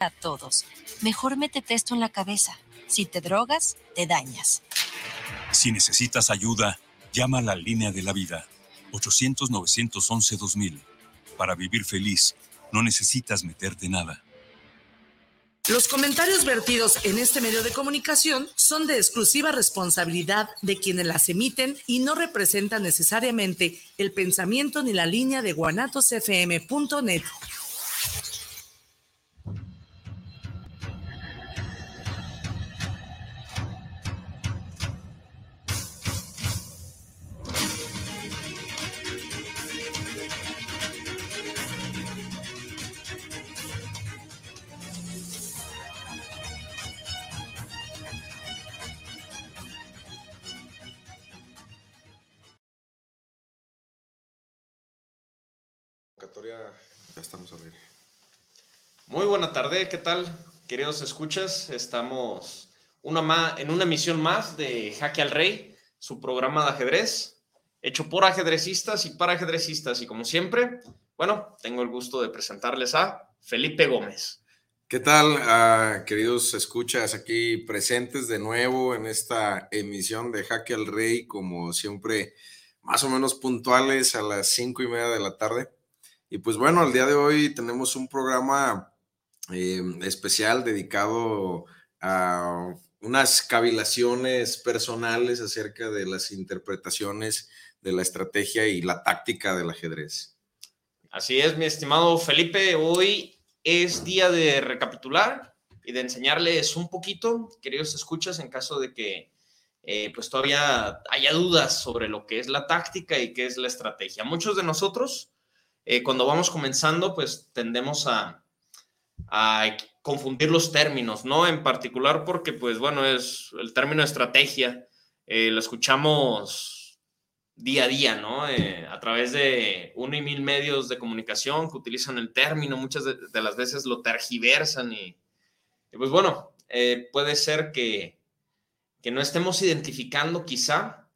a todos. Mejor métete esto en la cabeza. Si te drogas, te dañas. Si necesitas ayuda, llama a la línea de la vida. 800-911-2000. Para vivir feliz, no necesitas meterte nada. Los comentarios vertidos en este medio de comunicación son de exclusiva responsabilidad de quienes las emiten y no representan necesariamente el pensamiento ni la línea de guanatosfm.net. Ya estamos a ver. Muy buena tarde, ¿qué tal? Queridos escuchas, estamos una más, en una emisión más de Jaque al Rey, su programa de ajedrez, hecho por ajedrecistas y para ajedrecistas. Y como siempre, bueno, tengo el gusto de presentarles a Felipe Gómez. ¿Qué tal, ah, queridos escuchas aquí presentes de nuevo en esta emisión de Jaque al Rey, como siempre, más o menos puntuales a las cinco y media de la tarde? Y pues bueno, el día de hoy tenemos un programa eh, especial dedicado a unas cavilaciones personales acerca de las interpretaciones de la estrategia y la táctica del ajedrez. Así es, mi estimado Felipe, hoy es día de recapitular y de enseñarles un poquito, queridos escuchas, en caso de que eh, pues todavía haya dudas sobre lo que es la táctica y qué es la estrategia. Muchos de nosotros eh, cuando vamos comenzando, pues tendemos a, confundir los términos, ¿no? En particular porque, pues bueno, es el término estrategia, eh, lo escuchamos día a día, ¿no? Eh, a través de uno y mil medios de comunicación que utilizan el término, muchas de, las veces lo tergiversan y, y pues bueno, puede ser que, que no estemos identificando quizá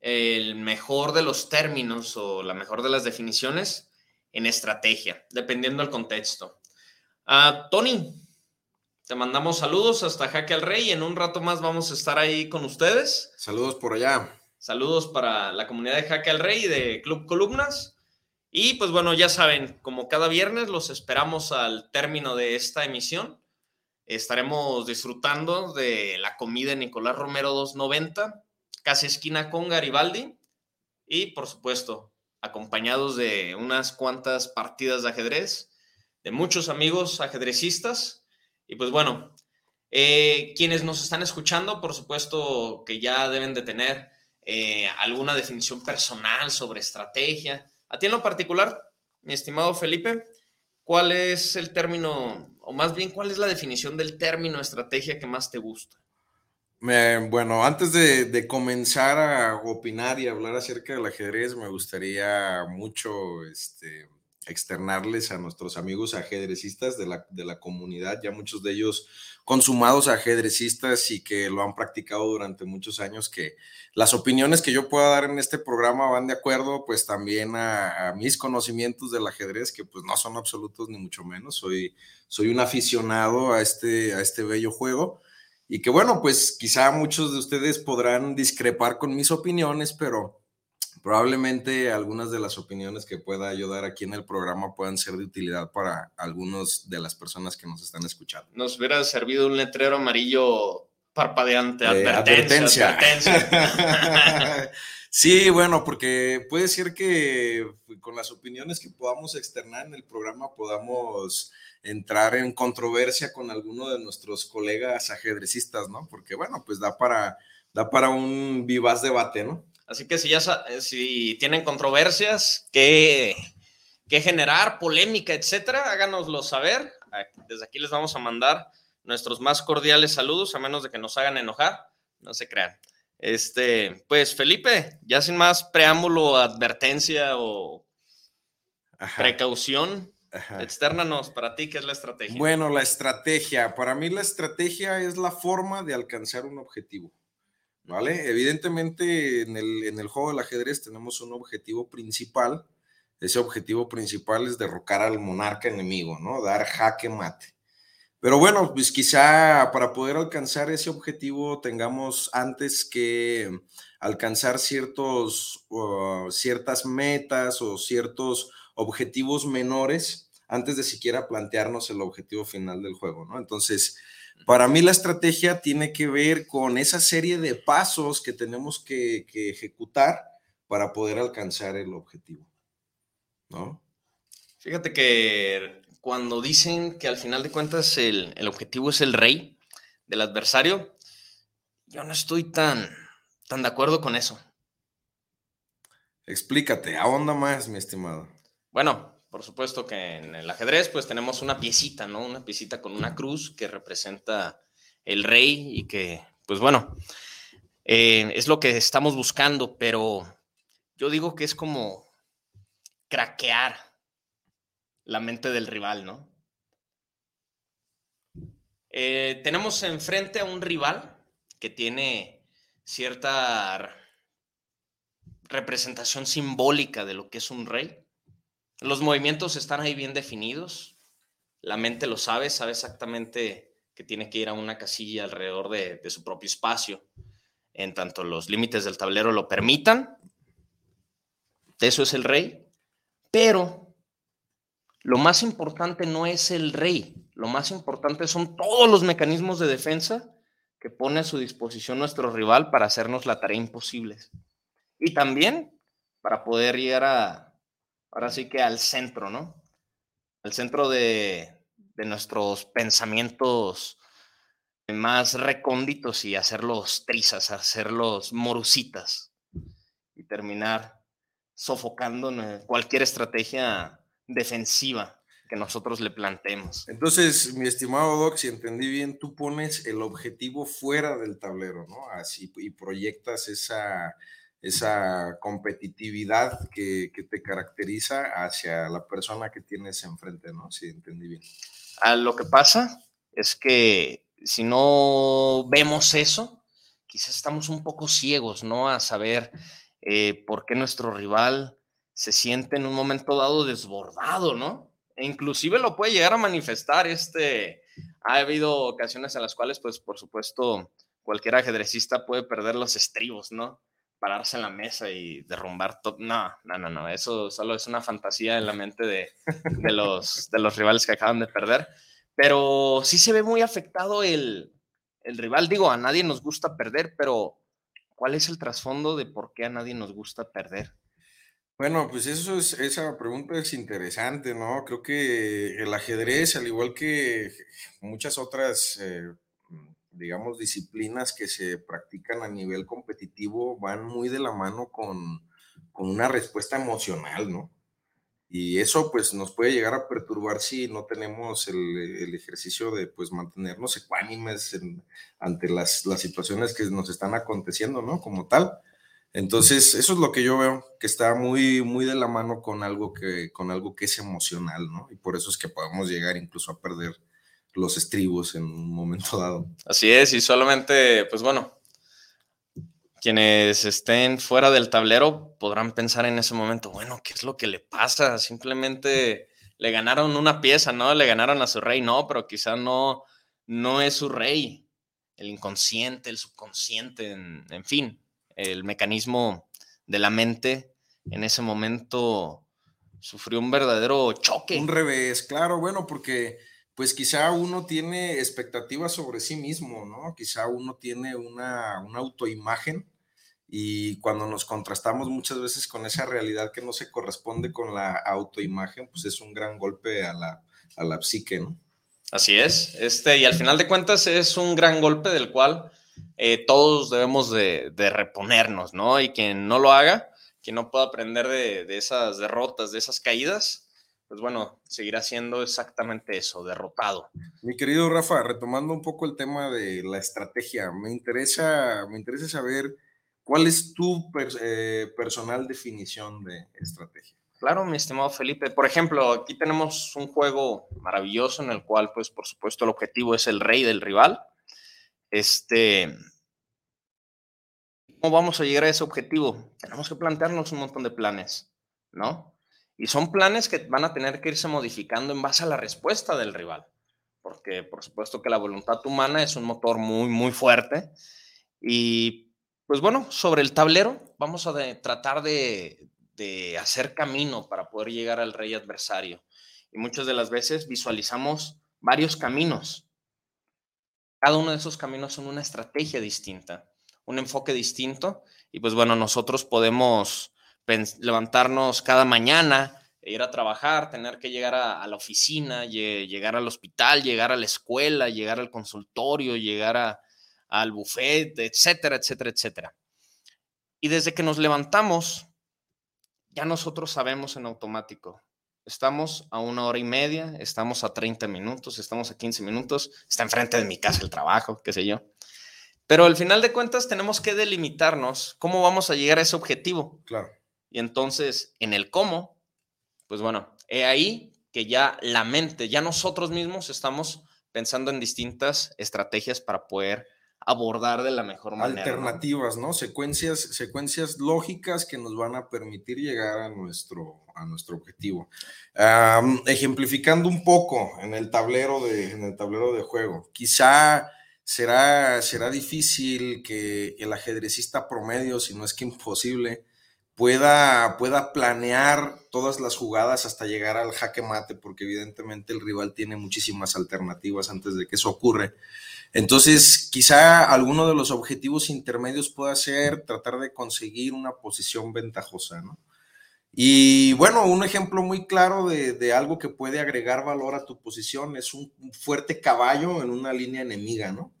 el mejor de los términos o la mejor de las definiciones en estrategia, dependiendo del contexto. Uh, Tony, te mandamos saludos hasta Jaque al Rey. En un rato más vamos a estar ahí con ustedes. Saludos por allá. Saludos para la comunidad de Jaque al Rey de Club Columnas. Y pues bueno, ya saben, como cada viernes los esperamos al término de esta emisión. Estaremos disfrutando de la comida de Nicolás Romero 290 casi esquina con Garibaldi y por supuesto acompañados de unas cuantas partidas de ajedrez, de muchos amigos ajedrecistas y pues bueno, eh, quienes nos están escuchando, por supuesto que ya deben de tener eh, alguna definición personal sobre estrategia. A ti en lo particular, mi estimado Felipe, ¿cuál es el término, o más bien, cuál es la definición del término estrategia que más te gusta? Bueno, antes de, comenzar a opinar y hablar acerca del ajedrez, me gustaría mucho este, externarles a nuestros amigos ajedrecistas de la, de la comunidad, ya muchos de ellos consumados ajedrecistas y que lo han practicado durante muchos años, que las opiniones que yo pueda dar en este programa van de acuerdo pues también a, mis conocimientos del ajedrez, que pues no son absolutos ni mucho menos, soy, soy un aficionado a este, a este bello juego y que bueno, pues quizá muchos de ustedes podrán discrepar con mis opiniones, pero probablemente algunas de las opiniones que pueda ayudar aquí en el programa puedan ser de utilidad para algunos de las personas que nos están escuchando. Nos hubiera servido un letrero amarillo parpadeante, advertencia. advertencia. sí, bueno, porque puede ser que con las opiniones que podamos externar en el programa podamos entrar en controversia con alguno de nuestros colegas ajedrecistas, ¿no? Porque bueno, pues da para, da para un vivaz debate, ¿no? Así que si ya si tienen controversias que, que generar, polémica, etcétera, háganoslo saber. Desde aquí les vamos a mandar nuestros más cordiales saludos, a menos de que nos hagan enojar, no se crean. Este, pues Felipe, ya sin más preámbulo, advertencia o precaución, Externanos, para ti, ¿qué es la estrategia? Bueno, la estrategia, para mí la estrategia es la forma de alcanzar un objetivo, ¿vale? Evidentemente en el, en el juego del ajedrez tenemos un objetivo principal Ese objetivo principal es derrocar al monarca enemigo, ¿no? Dar jaque mate. Pero bueno, pues quizá para poder alcanzar ese objetivo tengamos antes que alcanzar ciertos, ciertas metas o ciertos objetivos menores antes de siquiera plantearnos el objetivo final del juego, ¿no? Entonces, para mí la estrategia tiene que ver con esa serie de pasos que tenemos que, que ejecutar para poder alcanzar el objetivo, ¿no? Fíjate que cuando dicen que al final de cuentas el, objetivo es el rey del adversario, yo no estoy tan, tan de acuerdo con eso. Explícate, ahonda más, mi estimado. Bueno, por supuesto que en el ajedrez pues tenemos una piecita, ¿no? Una piecita con una cruz que representa el rey y que, pues bueno, eh, es lo que estamos buscando, pero yo digo que es como craquear la mente del rival, ¿no? Eh, tenemos enfrente a un rival que tiene cierta representación simbólica de lo que es un rey. Los movimientos están ahí bien definidos. La mente lo sabe, sabe exactamente que tiene que ir a una casilla alrededor de, de su propio espacio, en tanto los límites del tablero lo permitan. Eso es el rey. Pero lo más importante no es el rey, lo más importante son todos los mecanismos de defensa que pone a su disposición nuestro rival para hacernos la tarea imposible. Y también para poder llegar a, ahora sí que al centro, ¿no? Al centro de, de nuestros pensamientos más recónditos y hacerlos trizas, hacerlos morusitas y terminar sofocando cualquier estrategia defensiva que nosotros le planteemos. Entonces, mi estimado Doc, si entendí bien, tú pones el objetivo fuera del tablero, ¿no? Así, y proyectas esa, esa competitividad que, te caracteriza hacia la persona que tienes enfrente, ¿no? Si entendí bien. A lo que pasa es que si no vemos eso, quizás estamos un poco ciegos, ¿no? A saber eh, por qué nuestro rival se siente en un momento dado desbordado, ¿no? E inclusive lo puede llegar a manifestar. Este, ha habido ocasiones en las cuales, pues, por supuesto, cualquier ajedrecista puede perder los estribos, ¿no? Pararse en la mesa y derrumbar todo. No, no, no, no. Eso solo es una fantasía en la mente de, de, los, de los rivales que acaban de perder. Pero sí se ve muy afectado el, el rival. Digo, a nadie nos gusta perder, pero ¿cuál es el trasfondo de por qué a nadie nos gusta perder? Bueno, pues eso es, esa pregunta es interesante, ¿no? Creo que el ajedrez, al igual que muchas otras, eh, digamos, disciplinas que se practican a nivel competitivo, van muy de la mano con, con una respuesta emocional, ¿no? Y eso pues nos puede llegar a perturbar si no tenemos el, ejercicio de pues mantenernos ecuánimes ante las, las situaciones que nos están aconteciendo, ¿no? Como tal. Entonces, eso es lo que yo veo, que está muy, muy de la mano con algo que, con algo que es emocional, ¿no? Y por eso es que podemos llegar incluso a perder los estribos en un momento dado. Así es, y solamente, pues bueno, quienes estén fuera del tablero podrán pensar en ese momento, bueno, ¿qué es lo que le pasa? Simplemente le ganaron una pieza, ¿no? Le ganaron a su rey, no, pero quizá no, no es su rey, el inconsciente, el subconsciente, en fin el mecanismo de la mente en ese momento sufrió un verdadero choque. Un revés, claro, bueno, porque pues quizá uno tiene expectativas sobre sí mismo, ¿no? Quizá uno tiene una, autoimagen y cuando nos contrastamos muchas veces con esa realidad que no se corresponde con la autoimagen, pues es un gran golpe a la, a la psique, ¿no? Así es, este, y al final de cuentas es un gran golpe del cual eh, todos debemos de, reponernos, ¿no? Y quien no lo haga, quien no pueda aprender de, esas derrotas, de esas caídas, pues bueno, seguirá siendo exactamente eso, derrotado. Mi querido Rafa, retomando un poco el tema de la estrategia, me interesa, me interesa saber cuál es tu eh, personal definición de estrategia. Claro, mi estimado Felipe. Por ejemplo, aquí tenemos un juego maravilloso en el cual, pues, por supuesto, el objetivo es el rey del rival este, ¿cómo vamos a llegar a ese objetivo? Tenemos que plantearnos un montón de planes, ¿no? Y son planes que van a tener que irse modificando en base a la respuesta del rival, porque por supuesto que la voluntad humana es un motor muy, muy fuerte. Y pues bueno, sobre el tablero vamos a tratar de, de hacer camino para poder llegar al rey adversario. Y muchas de las veces visualizamos varios caminos. Cada uno de esos caminos son una estrategia distinta, un enfoque distinto. Y pues bueno, nosotros podemos levantarnos cada mañana, ir a trabajar, tener que llegar a, la oficina, llegar al hospital, llegar a la escuela, llegar al consultorio, llegar al buffet, etcétera, etcétera, etcétera. Y desde que nos levantamos, ya nosotros sabemos en automático. Estamos a una hora y media, estamos a 30 minutos, estamos a 15 minutos, está enfrente de mi casa el trabajo, qué sé yo. Pero al final de cuentas tenemos que delimitarnos cómo vamos a llegar a ese objetivo. Claro. Y entonces, en el cómo, pues bueno, he ahí que ya la mente, ya nosotros mismos estamos pensando en distintas estrategias para poder abordar de la mejor manera. Alternativas, ¿no? Secuencias, secuencias lógicas que nos van a permitir llegar a nuestro, a nuestro objetivo. ejemplificando un poco en el tablero de, en el tablero de juego, quizá será, será difícil que el ajedrecista promedio, si no es que imposible, pueda, pueda planear todas las jugadas hasta llegar al jaque mate, porque evidentemente el rival tiene muchísimas alternativas antes de que eso ocurre. Entonces, quizá alguno de los objetivos intermedios pueda ser tratar de conseguir una posición ventajosa, ¿no? Y bueno, un ejemplo muy claro de, algo que puede agregar valor a tu posición es un fuerte caballo en una línea enemiga, ¿no?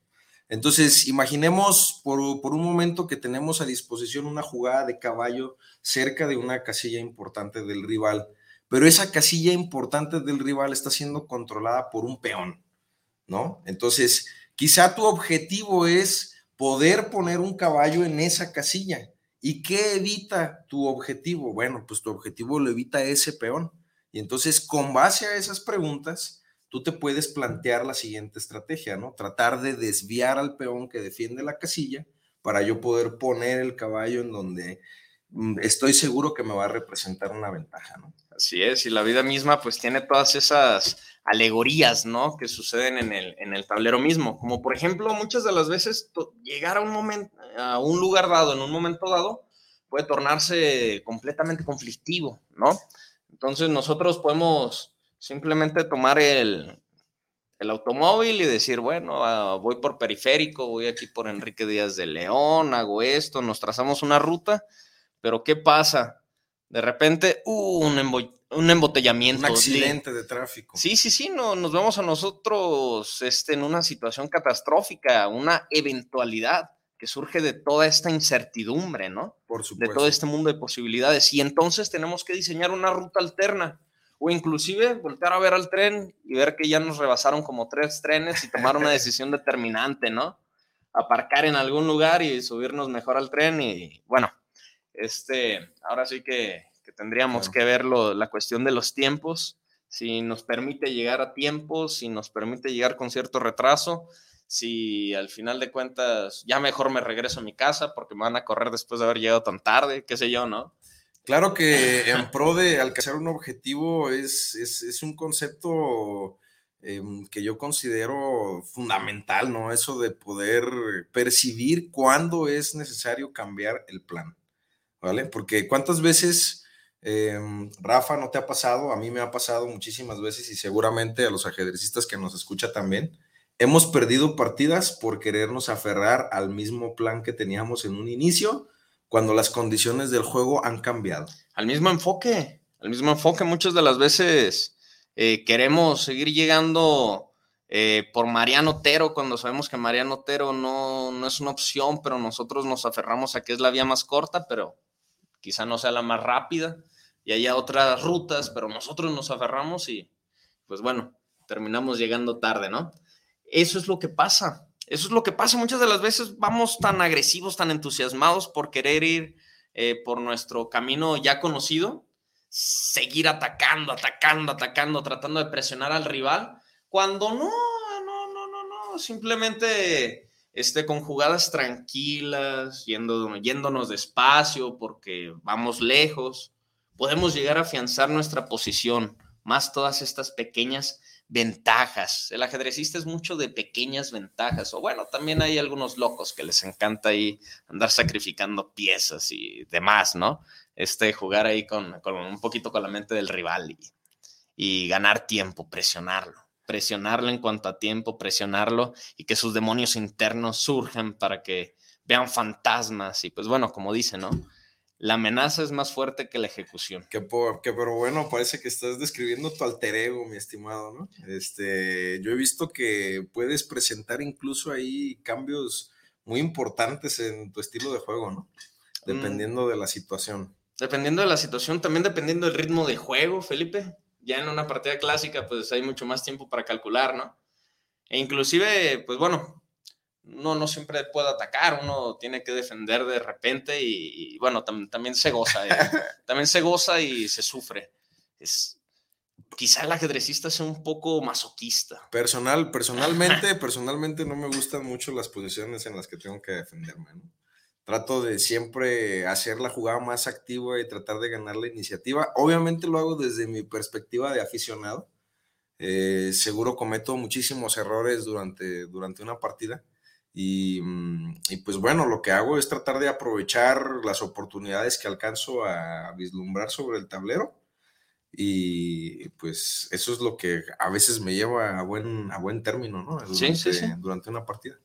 Entonces, imaginemos por, un momento que tenemos a disposición una jugada de caballo cerca de una casilla importante del rival, pero esa casilla importante del rival está siendo controlada por un peón, ¿no? Entonces, quizá tu objetivo es poder poner un caballo en esa casilla. ¿Y qué evita tu objetivo? Bueno, pues tu objetivo lo evita ese peón. Y entonces, con base a esas preguntas, tú te puedes plantear la siguiente estrategia, ¿no? Tratar de desviar al peón que defiende la casilla para yo poder poner el caballo en donde mm, estoy seguro que me va a representar una ventaja, ¿no? Así es, y la vida misma pues tiene todas esas alegorías, ¿no? Que suceden en el, en el tablero mismo, como por ejemplo muchas de las veces llegar a un momento, a un lugar dado, en un momento dado, puede tornarse completamente conflictivo, ¿no? Entonces nosotros podemos Simplemente tomar el, automóvil y decir, bueno, ah, voy por periférico, voy aquí por Enrique Díaz de León, hago esto, nos trazamos una ruta, pero ¿qué pasa? De repente, uh, un, embotellamiento. Un accidente de tráfico. Sí, sí, sí, no, nos vemos a nosotros este, en una situación catastrófica, una eventualidad que surge de toda esta incertidumbre, ¿no? Por supuesto. De todo este mundo de posibilidades. Y entonces tenemos que diseñar una ruta alterna o inclusive voltear a ver al tren y ver que ya nos rebasaron como tres trenes y tomar una decisión determinante, ¿no? Aparcar en algún lugar y subirnos mejor al tren y bueno, este, ahora sí que, tendríamos que ver la cuestión de los tiempos, si nos permite llegar a tiempo, si nos permite llegar con cierto retraso, si al final de cuentas ya mejor me regreso a mi casa porque me van a correr después de haber llegado tan tarde, qué sé yo, ¿no? Claro que en pro de alcanzar un objetivo es, es, un concepto em, que yo considero fundamental, ¿no? Eso de poder percibir cuándo es necesario cambiar el plan, ¿vale? Porque cuántas veces, em, Rafa, no te ha pasado, a mí me ha pasado muchísimas veces y seguramente a los ajedrecistas que nos escucha también, hemos perdido partidas por querernos aferrar al mismo plan que teníamos en un inicio cuando las condiciones del juego han cambiado. Al mismo enfoque, al mismo enfoque. Muchas de las veces eh, queremos seguir llegando eh, por Mariano Otero cuando sabemos que Mariano Otero no, no es una opción, pero nosotros nos aferramos a que es la vía más corta, pero quizá no sea la más rápida y haya otras rutas, pero nosotros nos aferramos y pues bueno, terminamos llegando tarde, ¿no? Eso es lo que pasa. Eso es lo que pasa. Muchas de las veces, vamos tan agresivos, tan entusiasmados por querer ir eh, por nuestro camino ya conocido, seguir atacando, atacando, atacando, tratando de presionar al rival, cuando no, no, no, no, no, simplemente este, con jugadas tranquilas, yendo, yéndonos despacio porque vamos lejos, podemos llegar a afianzar nuestra posición, más todas estas pequeñas ventajas. El ajedrecista es mucho de pequeñas ventajas, o bueno, también hay algunos locos que les encanta ahí andar sacrificando piezas y demás, ¿no? Este, jugar ahí con, con un poquito con la mente del rival y, y ganar tiempo, presionarlo presionarlo en cuanto a tiempo, presionarlo y que sus demonios internos surjan para que vean fantasmas y pues bueno, como dice, ¿no? La amenaza es más fuerte que la ejecución. Que, que, pero bueno, parece que estás describiendo tu alter ego, mi estimado, ¿no? Este, yo he visto que puedes presentar incluso ahí cambios muy importantes en tu estilo de juego, ¿no? Mm. Dependiendo de la situación. Dependiendo de la situación, también dependiendo del ritmo de juego, Felipe ya en una partida clásica, pues hay mucho más tiempo para calcular, ¿no? E inclusive, pues bueno, uno no siempre puede atacar, uno tiene que defender de repente y, bueno, también se goza, ¿eh? también se goza y se sufre. Es, quizá el ajedrecista sea un poco masoquista. Personal, personalmente, personalmente no me gustan mucho las posiciones en las que tengo que defenderme, ¿no? trato de siempre hacer la jugada más activa y tratar de ganar la iniciativa. Obviamente lo hago desde mi perspectiva de aficionado. Eh, seguro cometo muchísimos errores durante, durante una partida. Y, mm, y, pues bueno, lo que hago es tratar de aprovechar las oportunidades que alcanzo a vislumbrar sobre el tablero. Y pues eso es lo que a veces me lleva a buen, a buen término, ¿no? sí, sí, sí. durante una partida.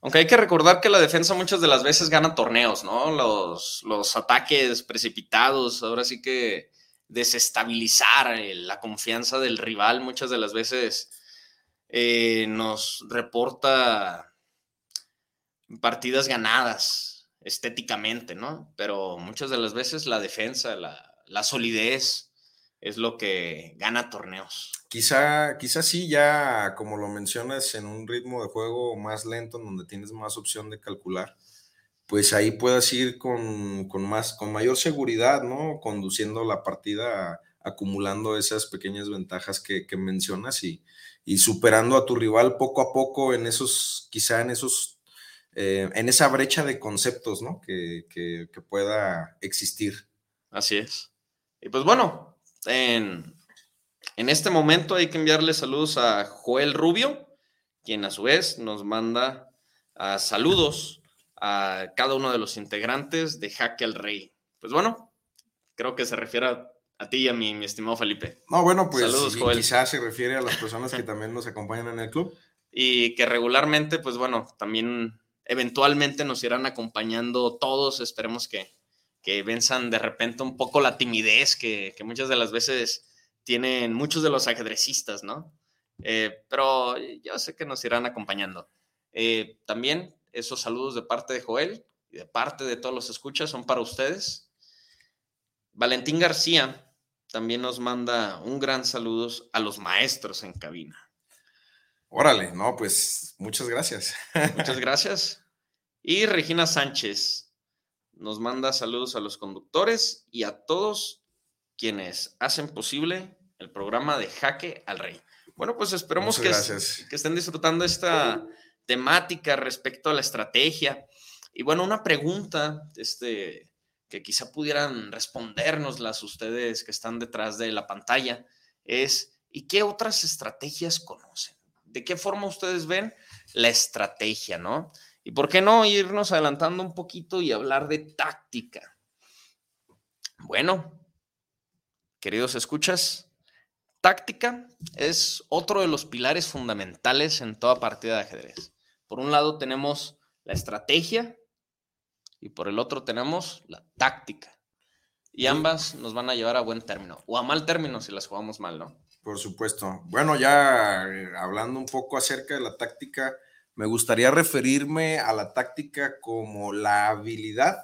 Aunque hay que recordar que la defensa muchas de las veces gana torneos, ¿no? Los, los ataques precipitados, ahora sí que desestabilizar eh, la confianza del rival muchas de las veces eh, nos reporta partidas ganadas estéticamente, ¿no? Pero muchas de las veces la defensa, la, la solidez es lo que gana torneos. Quizá, quizá sí, ya como lo mencionas, en un ritmo de juego más lento, en donde tienes más opción de calcular, pues ahí puedas ir con, más, con mayor seguridad, ¿no? Conduciendo la partida, acumulando esas pequeñas ventajas que, mencionas y, superando a tu rival poco a poco en esos, quizá en esos, eh, en esa brecha de conceptos, ¿no? Que, que pueda existir. Así es. Y pues bueno, en, en este momento hay que enviarle saludos a Joel Rubio, quien a su vez nos manda ah, saludos a cada uno de los integrantes de Jaque al Rey. Pues bueno, creo que se refiere a, ti y a mi, mi, estimado Felipe. No, bueno, pues saludos, quizás se refiere a las personas que también nos acompañan en el club. Y que regularmente, pues bueno, también eventualmente nos irán acompañando todos. Esperemos que, que venzan de repente un poco la timidez que, que muchas de las veces tienen muchos de los ajedrecistas, ¿no? Eh, pero yo sé que nos irán acompañando. Eh, también esos saludos de parte de Joel y de parte de todos los escuchas son para ustedes. Valentín García también nos manda un gran saludo a los maestros en cabina. Órale, no, pues muchas gracias. Muchas gracias. Y Regina Sánchez nos manda saludos a los conductores y a todos quienes hacen posible el programa de Jaque al Rey. Bueno, pues esperemos que, que, estén disfrutando esta temática respecto a la estrategia. Y bueno, una pregunta este, que quizá pudieran respondernoslas ustedes que están detrás de la pantalla es, ¿y qué otras estrategias conocen? ¿De qué forma ustedes ven la estrategia, no? Y por qué no irnos adelantando un poquito y hablar de táctica. Bueno, queridos escuchas, táctica es otro de los pilares fundamentales en toda partida de ajedrez. Por un lado tenemos la estrategia y por el otro tenemos la táctica. Y ambas nos van a llevar a buen término o a mal término si las jugamos mal, ¿no? Por supuesto. Bueno, ya eh, hablando un poco acerca de la táctica, me gustaría referirme a la táctica como la habilidad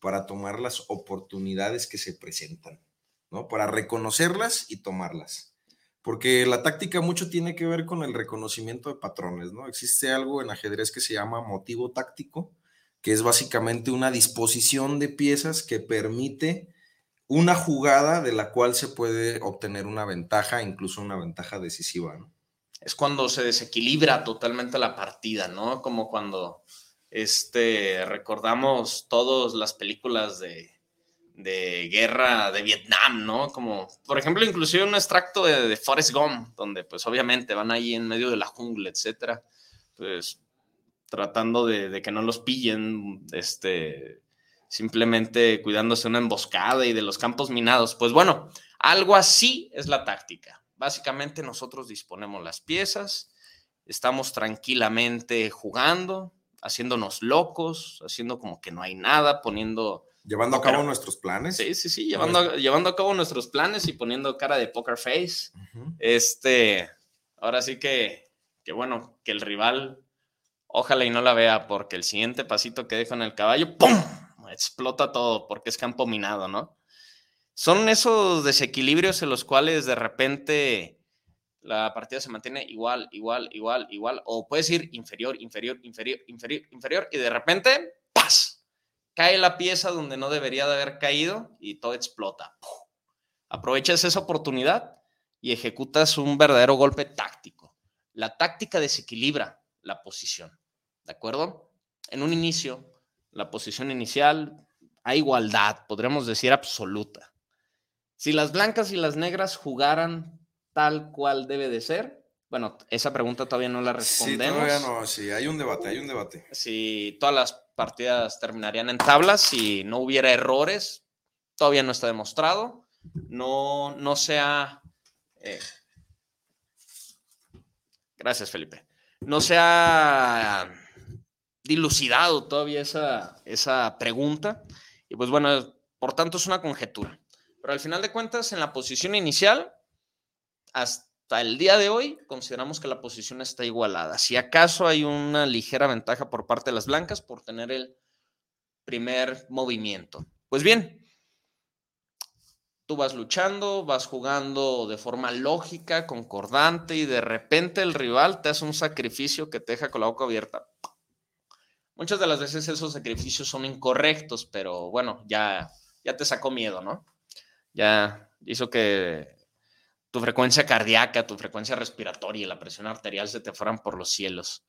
para tomar las oportunidades que se presentan. Para reconocerlas y tomarlas. Porque la táctica mucho tiene que ver con el reconocimiento de patrones, ¿no? Existe algo en ajedrez que se llama motivo táctico, que es básicamente una disposición de piezas que permite una jugada de la cual se puede obtener una ventaja, incluso una ventaja decisiva, Es cuando se desequilibra totalmente la partida, ¿no? Como cuando este, recordamos todas las películas de de guerra de Vietnam, ¿no? Como, por ejemplo, inclusive un extracto de, de Forrest Gump, donde pues obviamente van ahí en medio de la jungla, etcétera, pues tratando de, de que no los pillen, este, simplemente cuidándose una emboscada y de los campos minados. Pues bueno, algo así es la táctica. Básicamente nosotros disponemos las piezas, estamos tranquilamente jugando, haciéndonos locos, haciendo como que no hay nada, poniendo Llevando a cabo nuestros planes. Sí, sí, sí, llevando, a, llevando a cabo nuestros planes y poniendo cara de poker face. Este, ahora sí que, que bueno, que el rival, ojalá y no la vea, porque el siguiente pasito que deja en el caballo, ¡pum! Explota todo, porque es campo minado, ¿no? Son esos desequilibrios en los cuales de repente la partida se mantiene igual, igual, igual, igual, o puedes ir inferior, inferior, inferior, inferior, inferior, y de repente, ¡paz! cae la pieza donde no debería de haber caído y todo explota. Aprovechas esa oportunidad y ejecutas un verdadero golpe táctico. La táctica desequilibra la posición, ¿de acuerdo? En un inicio, la posición inicial, hay igualdad, podríamos decir absoluta. Si las blancas y las negras jugaran tal cual debe de ser, bueno, esa pregunta todavía no la respondemos. Sí, todavía no, sí, hay un debate, hay un debate. Si todas las partidas terminarían en tablas si no hubiera errores. Todavía no está demostrado. No, no se ha. Eh, gracias, Felipe. No se ha dilucidado todavía esa, esa pregunta. Y pues bueno, por tanto es una conjetura. Pero al final de cuentas, en la posición inicial, hasta el día de hoy consideramos que la posición está igualada. Si acaso hay una ligera ventaja por parte de las blancas por tener el primer movimiento. Pues bien, tú vas luchando, vas jugando de forma lógica, concordante y de repente el rival te hace un sacrificio que te deja con la boca abierta. Muchas de las veces esos sacrificios son incorrectos, pero bueno, ya, ya te sacó miedo, ¿no? Ya hizo que tu frecuencia cardíaca, tu frecuencia respiratoria y la presión arterial se te fueran por los cielos.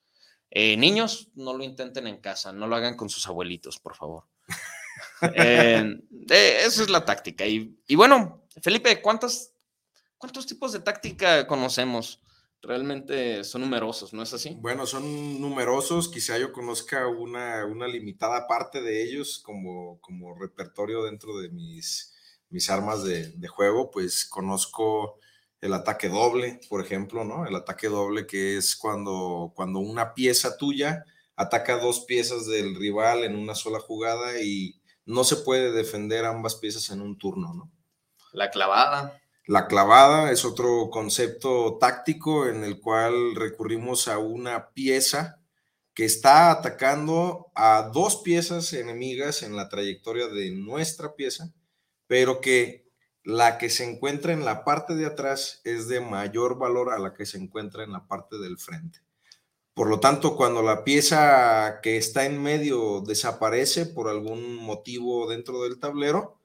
Eh, niños, no lo intenten en casa, no lo hagan con sus abuelitos, por favor. Eh, eh, esa es la táctica. Y, bueno, Felipe, ¿cuántos tipos de táctica conocemos? Realmente son numerosos, ¿no es así? Bueno, son numerosos. Quizá yo conozca una, limitada parte de ellos como, como repertorio dentro de mis, mis armas de, de juego. Pues conozco el ataque doble, por ejemplo, ¿no? El ataque doble que es cuando, cuando una pieza tuya ataca dos piezas del rival en una sola jugada y no se puede defender ambas piezas en un turno, ¿no? La clavada. La clavada es otro concepto táctico en el cual recurrimos a una pieza que está atacando a dos piezas enemigas en la trayectoria de nuestra pieza, pero que la que se encuentra en la parte de atrás es de mayor valor a la que se encuentra en la parte del frente. Por lo tanto, cuando la pieza que está en medio desaparece por algún motivo dentro del tablero,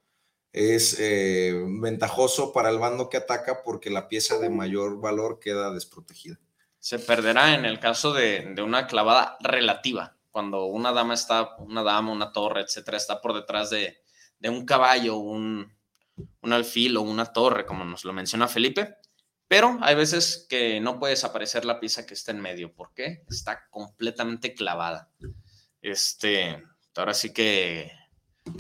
es eh, ventajoso para el bando que ataca porque la pieza de mayor valor queda desprotegida. Se perderá en el caso de, una clavada relativa, cuando una dama está, una dama, una torre, etcétera, está por detrás de, de un caballo, un, un alfil o una torre, como nos lo menciona Felipe, pero hay veces que no puede desaparecer la pieza que está en medio. ¿Por qué? Está completamente clavada. Este, ahora sí que,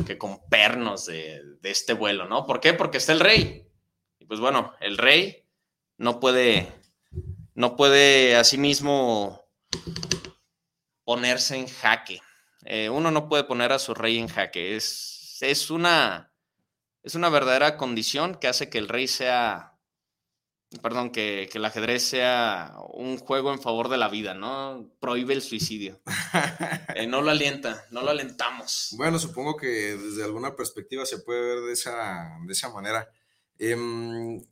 que con pernos de, de este vuelo, ¿no? ¿Por qué? Porque está el rey. Y pues bueno, el rey no puede, no puede asimismo ponerse en jaque. Eh, uno no puede poner a su rey en jaque. Es, es una es una verdadera condición que hace que el rey sea, perdón, que, el ajedrez sea un juego en favor de la vida, ¿no? Prohíbe el suicidio. Eh, no lo alienta, no lo alentamos. Bueno, supongo que desde alguna perspectiva se puede ver de esa, de esa manera. Em,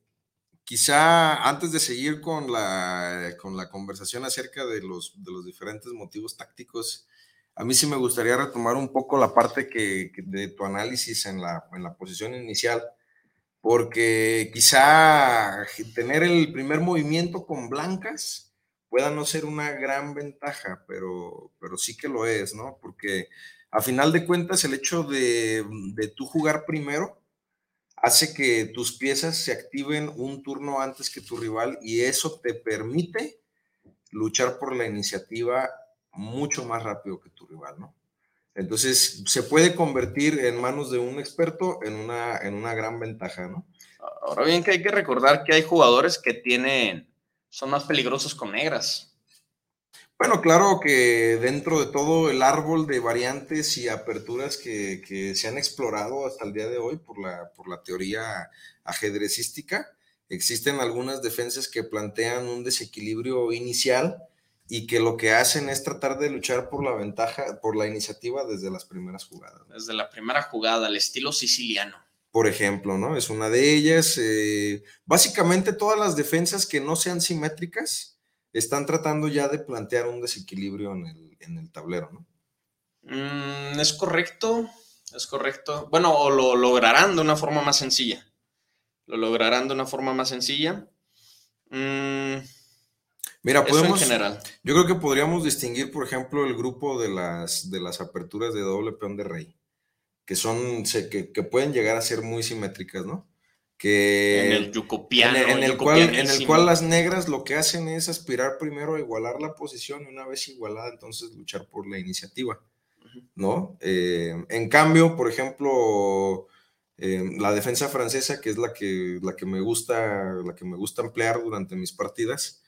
quizá antes de seguir con la, con la conversación acerca de los, de los diferentes motivos tácticos, a mí sí me gustaría retomar un poco la parte que, de tu análisis en la, en la posición inicial, porque quizá tener el primer movimiento con blancas pueda no ser una gran ventaja, pero, pero sí que lo es, ¿no? Porque a final de cuentas, el hecho de, de tú jugar primero hace que tus piezas se activen un turno antes que tu rival y eso te permite luchar por la iniciativa mucho más rápido que tu rival, ¿no? Entonces, se puede convertir en manos de un experto en una, en una gran ventaja, ¿no? Ahora bien que hay que recordar que hay jugadores que tienen, son más peligrosos con negras. Bueno, claro que dentro de todo el árbol de variantes y aperturas que, se han explorado hasta el día de hoy por la, por la teoría ajedrecística, existen algunas defensas que plantean un desequilibrio inicial y que lo que hacen es tratar de luchar por la ventaja, por la iniciativa desde las primeras jugadas. Desde la primera jugada, al estilo siciliano. Por ejemplo, ¿no? Es una de ellas. Eh, básicamente todas las defensas que no sean simétricas, están tratando ya de plantear un desequilibrio en el, tablero, ¿no? Mm, es correcto, es correcto. Bueno, o lo lograrán de una forma más sencilla. Lo lograrán de una forma más sencilla. Mm, Mira, podemos. En general. Yo creo que podríamos distinguir, por ejemplo, el grupo de las, de las aperturas de doble peón de rey, que son, que, que pueden llegar a ser muy simétricas, ¿no? que en el yucopiano, en, el, cual, en el cual las negras lo que hacen es aspirar primero a igualar la posición y una vez igualada entonces luchar por la iniciativa, ¿no? Eh, en cambio, por ejemplo, eh, la defensa francesa, que es la que, la que me gusta, la que me gusta emplear durante mis partidas,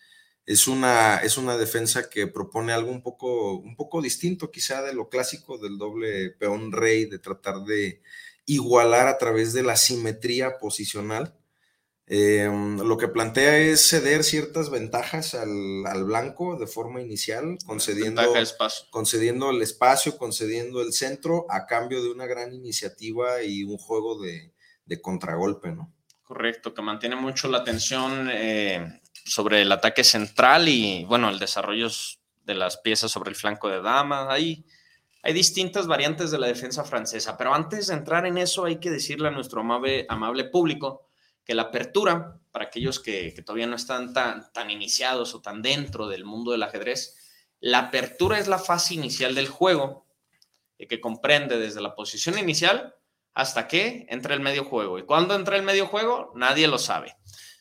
es una, es una defensa que propone algo un poco, un poco distinto quizá de lo clásico del doble peón rey, de tratar de igualar a través de la simetría posicional. Em, lo que plantea es ceder ciertas ventajas al, blanco de forma inicial, concediendo, concediendo el espacio, concediendo el centro a cambio de una gran iniciativa y un juego de, contragolpe, ¿no? Correcto, que mantiene mucho la atención eh, sobre el ataque central y, bueno, el desarrollo de las piezas sobre el flanco de dama. Ahí hay distintas variantes de la defensa francesa, pero antes de entrar en eso hay que decirle a nuestro amable, amable público que la apertura, para aquellos que, todavía no están tan, tan iniciados o tan dentro del mundo del ajedrez, la apertura es la fase inicial del juego, eh, que comprende desde la posición inicial hasta que entra el medio juego. ¿Y cuándo entra el medio juego? Nadie lo sabe.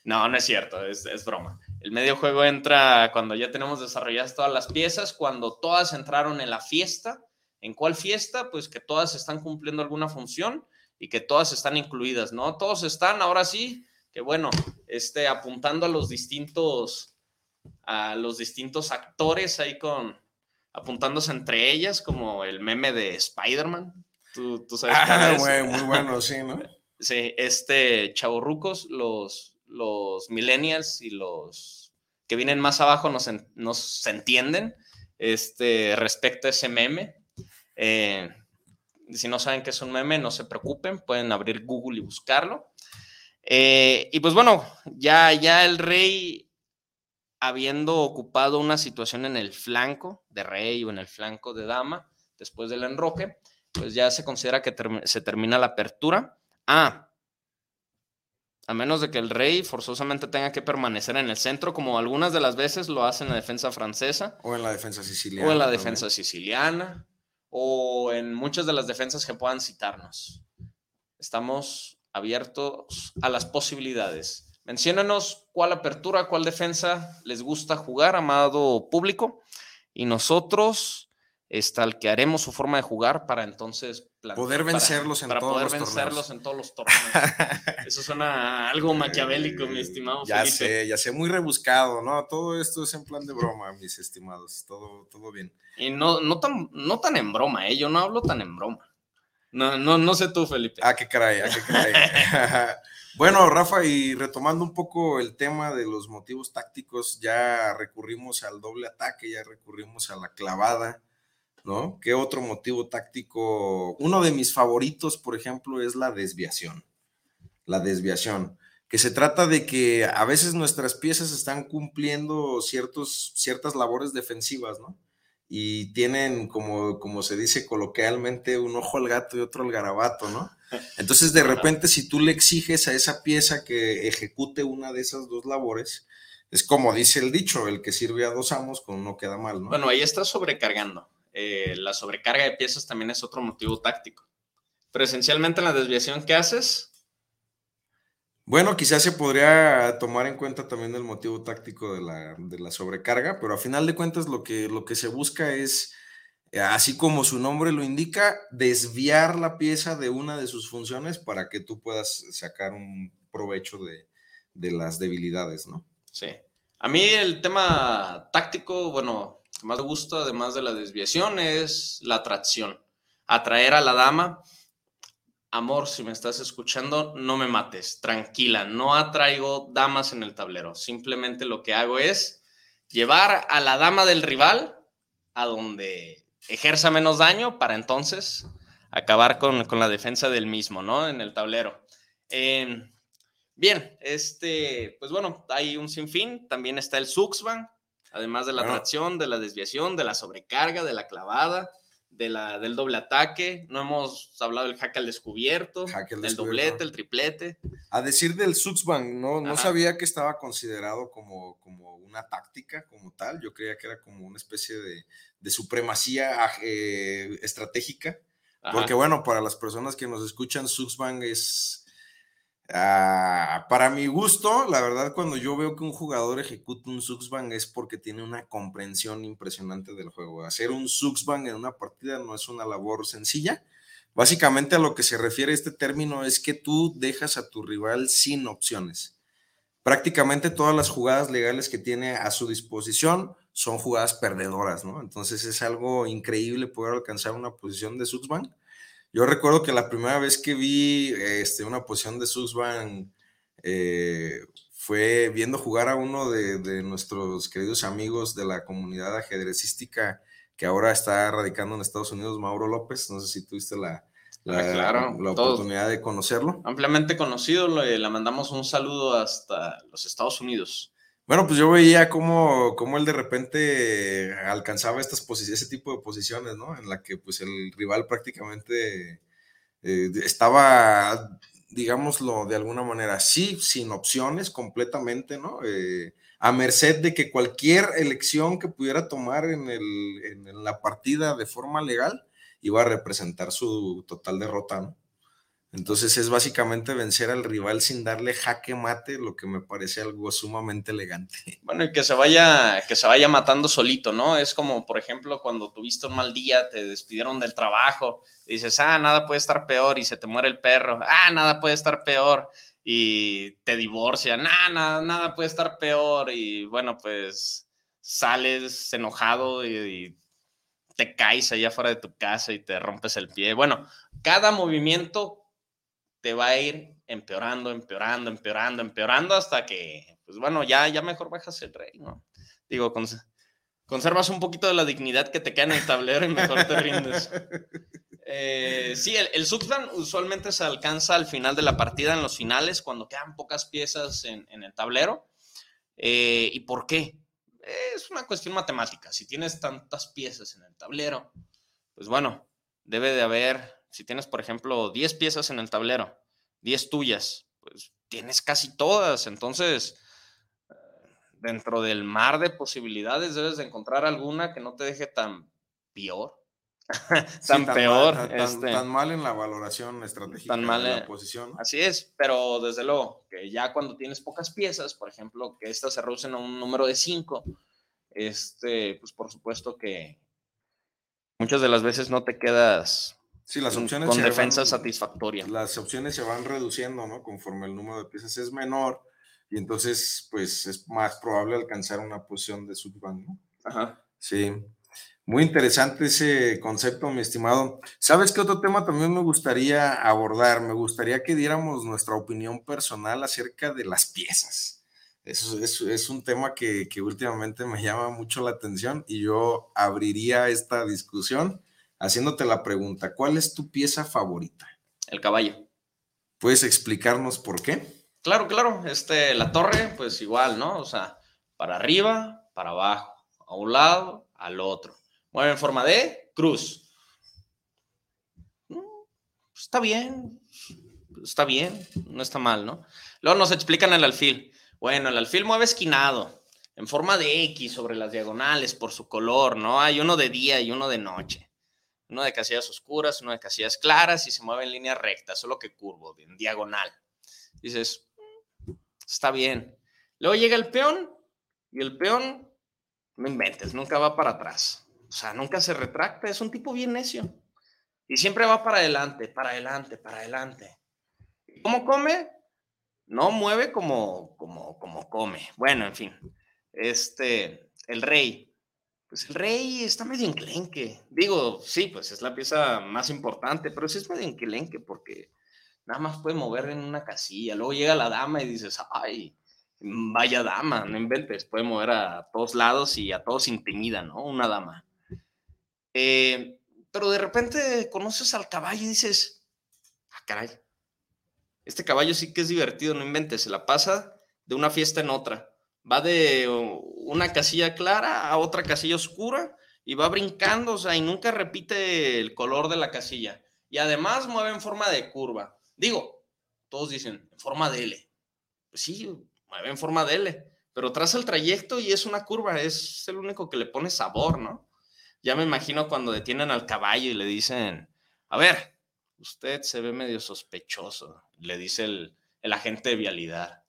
No, no es cierto, es, es, broma. El medio juego entra cuando ya tenemos desarrolladas todas las piezas, cuando todas entraron en la fiesta ¿En cuál fiesta? Pues que todas están cumpliendo alguna función y que todas están incluidas, ¿no? Todos están, ahora sí, que bueno, este, apuntando a los distintos, a los distintos actores ahí con, apuntándose entre ellas, como el meme de Spider-Man. Tú, sabes. Ah, güey, muy bueno, sí, ¿no? Sí, este, chavorrucos, los, los millennials y los que vienen más abajo nos, nos entienden este, respecto a ese meme. Eh, si no saben qué es un meme, no se preocupen, pueden abrir Google y buscarlo. Eh, y pues bueno, ya, ya el rey, habiendo ocupado una situación en el flanco de rey o en el flanco de dama, después del enroque, pues ya se considera que se termina la apertura. Ah, a menos de que el rey forzosamente tenga que permanecer en el centro, como algunas de las veces lo hace en la defensa francesa. O en la defensa siciliana. O en la defensa siciliana o en muchas de las defensas que puedan citarnos. Estamos abiertos a las posibilidades. Menciónenos cuál apertura, cuál defensa les gusta jugar, amado público, y nosotros estalquearemos su forma de jugar para entonces poder vencerlos en todos poder vencerlos en todos los torneos. Eso suena algo maquiavélico, mi estimado ya sé, ya sé, muy rebuscado, ¿no? Todo esto es en plan de broma, mis estimados. Todo, todo bien. Y no, no, tan, no tan en broma, ¿eh? Yo no hablo tan en broma. No, no, no sé tú, Felipe. Ah, qué caray, ah, qué caray. bueno, Rafa, y retomando un poco el tema de los motivos tácticos, ya recurrimos al doble ataque, ya recurrimos a la clavada ¿no? ¿Qué otro motivo táctico? Uno de mis favoritos, por ejemplo, es la desviación. La desviación, que se trata de que a veces nuestras piezas están cumpliendo ciertos, ciertas labores defensivas, ¿no? Y tienen, como, como se dice coloquialmente, un ojo al gato y otro al garabato, ¿no? Entonces, de repente, si tú le exiges a esa pieza que ejecute una de esas dos labores, es como dice el dicho, el que sirve a dos amos con uno queda mal, ¿no? Bueno, ahí está sobrecargando eh, la sobrecarga de piezas también es otro motivo táctico. Pero esencialmente en la desviación que haces. Bueno, quizás se podría tomar en cuenta también el motivo táctico de la, de la sobrecarga, pero a final de cuentas lo que, lo que se busca es, eh, así como su nombre lo indica, desviar la pieza de una de sus funciones para que tú puedas sacar un provecho de, de las debilidades, ¿no? Sí. A mí el tema táctico, bueno, más me gusta, además de la desviación, es la atracción. Atraer a la dama. Amor, si me estás escuchando, no me mates, tranquila, no atraigo damas en el tablero. Simplemente lo que hago es llevar a la dama del rival a donde ejerza menos daño para entonces acabar con, la defensa del mismo, ¿no? En el tablero. Eh, Bien, este, pues bueno, hay un sinfín. También está el Suxban, además de la tracción, de la desviación, de la sobrecarga, de la clavada, de la, del doble ataque. No hemos hablado del hack al descubierto, del doblete, el triplete. A decir del Suxban, no, no sabía que estaba considerado como, como una táctica como tal. Yo creía que era como una especie de, supremacía eh, estratégica. Porque bueno, para las personas que nos escuchan, Suxban es Ah, para mi gusto, la verdad, cuando yo veo que un jugador ejecuta un Suxbang es porque tiene una comprensión impresionante del juego. Hacer un Suxbang en una partida no es una labor sencilla. Básicamente a lo que se refiere este término es que tú dejas a tu rival sin opciones. Prácticamente todas las jugadas legales que tiene a su disposición son jugadas perdedoras, ¿no? Entonces es algo increíble poder alcanzar una posición de Suxbang yo recuerdo que la primera vez que vi este, una posición de Susban eh, fue viendo jugar a uno de, nuestros queridos amigos de la comunidad ajedrecística que ahora está radicando en Estados Unidos, Mauro López. No sé si tuviste la, ah, la, oportunidad de conocerlo. Ampliamente conocido, le, le mandamos un saludo hasta los Estados Unidos. Bueno, pues yo veía cómo, cómo él de repente alcanzaba estas posiciones, ese tipo de posiciones, ¿no? En la que pues el rival prácticamente eh, estaba, digámoslo de alguna manera, sí, sin opciones completamente, ¿no? Eh, a merced de que cualquier elección que pudiera tomar en, el, en la partida de forma legal iba a representar su total derrota, ¿no? Entonces es básicamente vencer al rival sin darle jaque mate, lo que me parece algo sumamente elegante. Bueno, y que se vaya, que se vaya matando solito, ¿no? Es como, por ejemplo, cuando tuviste un mal día, te despidieron del trabajo, dices, ah, nada puede estar peor, y se te muere el perro, ah, nada puede estar peor, y te divorcian, ah, nada, nada puede estar peor, y bueno, pues sales enojado y, y te caes allá fuera de tu casa y te rompes el pie. Bueno, cada movimiento te va a ir empeorando, empeorando, empeorando, empeorando hasta que, pues bueno, ya, ya mejor bajas el rey, ¿no? Digo, conservas un poquito de la dignidad que te queda en el tablero y mejor te rindes. Eh, sí, el, el usualmente se alcanza al final de la partida, en los finales, cuando quedan pocas piezas en, el tablero. Eh, ¿Y por qué? Es una cuestión matemática. Si tienes tantas piezas en el tablero, pues bueno, debe de haber si tienes, por ejemplo, 10 piezas en el tablero, 10 tuyas, pues tienes casi todas. Entonces, eh, dentro del mar de posibilidades debes de encontrar alguna que no te deje tan peor. tan, peor. Este tan, mal en la valoración estratégica tan mal, de la posición. Así es, pero desde luego que ya cuando tienes pocas piezas, por ejemplo, que estas se reducen a un número de 5, este, pues por supuesto que muchas de las veces no te quedas Sí, las opciones. Con defensa satisfactoria. Las opciones se van reduciendo, ¿no? Conforme el número de piezas es menor y entonces, pues es más probable alcanzar una posición de subband, ¿no? Ajá. Sí. Muy interesante ese concepto, mi estimado. ¿Sabes qué otro tema también me gustaría abordar? Me gustaría que diéramos nuestra opinión personal acerca de las piezas. Eso es, es un tema que, que últimamente me llama mucho la atención y yo abriría esta discusión haciéndote la pregunta, ¿cuál es tu pieza favorita? El caballo. ¿Puedes explicarnos por qué? Claro, claro. Este, la torre, pues igual, ¿no? O sea, para arriba, para abajo, a un lado, al otro. Mueve en forma de cruz. Mm, está bien, está bien, no está mal, ¿no? Luego nos explican el alfil. Bueno, el alfil mueve esquinado, en forma de X sobre las diagonales por su color, ¿no? Hay uno de día y uno de noche. Uno de casillas oscuras, uno de casillas claras y se mueve en línea recta, solo que curvo, en diagonal. Dices, mm, está bien. Luego llega el peón y el peón, no inventes, nunca va para atrás. O sea, nunca se retracta, es un tipo bien necio. Y siempre va para adelante, para adelante, para adelante. ¿Cómo come? No mueve como, como, como come. Bueno, en fin. Este, el rey. Pues el rey está medio enclenque. Digo, sí, pues es la pieza más importante, pero sí es medio enclenque porque nada más puede mover en una casilla. Luego llega la dama y dices, ay, vaya dama, no inventes, puede mover a todos lados y a todos intimida, ¿no? Una dama. Eh, pero de repente conoces al caballo y dices, ah, caray, este caballo sí que es divertido, no inventes, se la pasa de una fiesta en otra. Va de una casilla clara a otra casilla oscura y va brincando, o sea, y nunca repite el color de la casilla. Y además mueve en forma de curva. Digo, todos dicen, en forma de L. Pues sí, mueve en forma de L, pero traza el trayecto y es una curva, es el único que le pone sabor, ¿no? Ya me imagino cuando detienen al caballo y le dicen, a ver, usted se ve medio sospechoso, le dice el, agente de vialidad.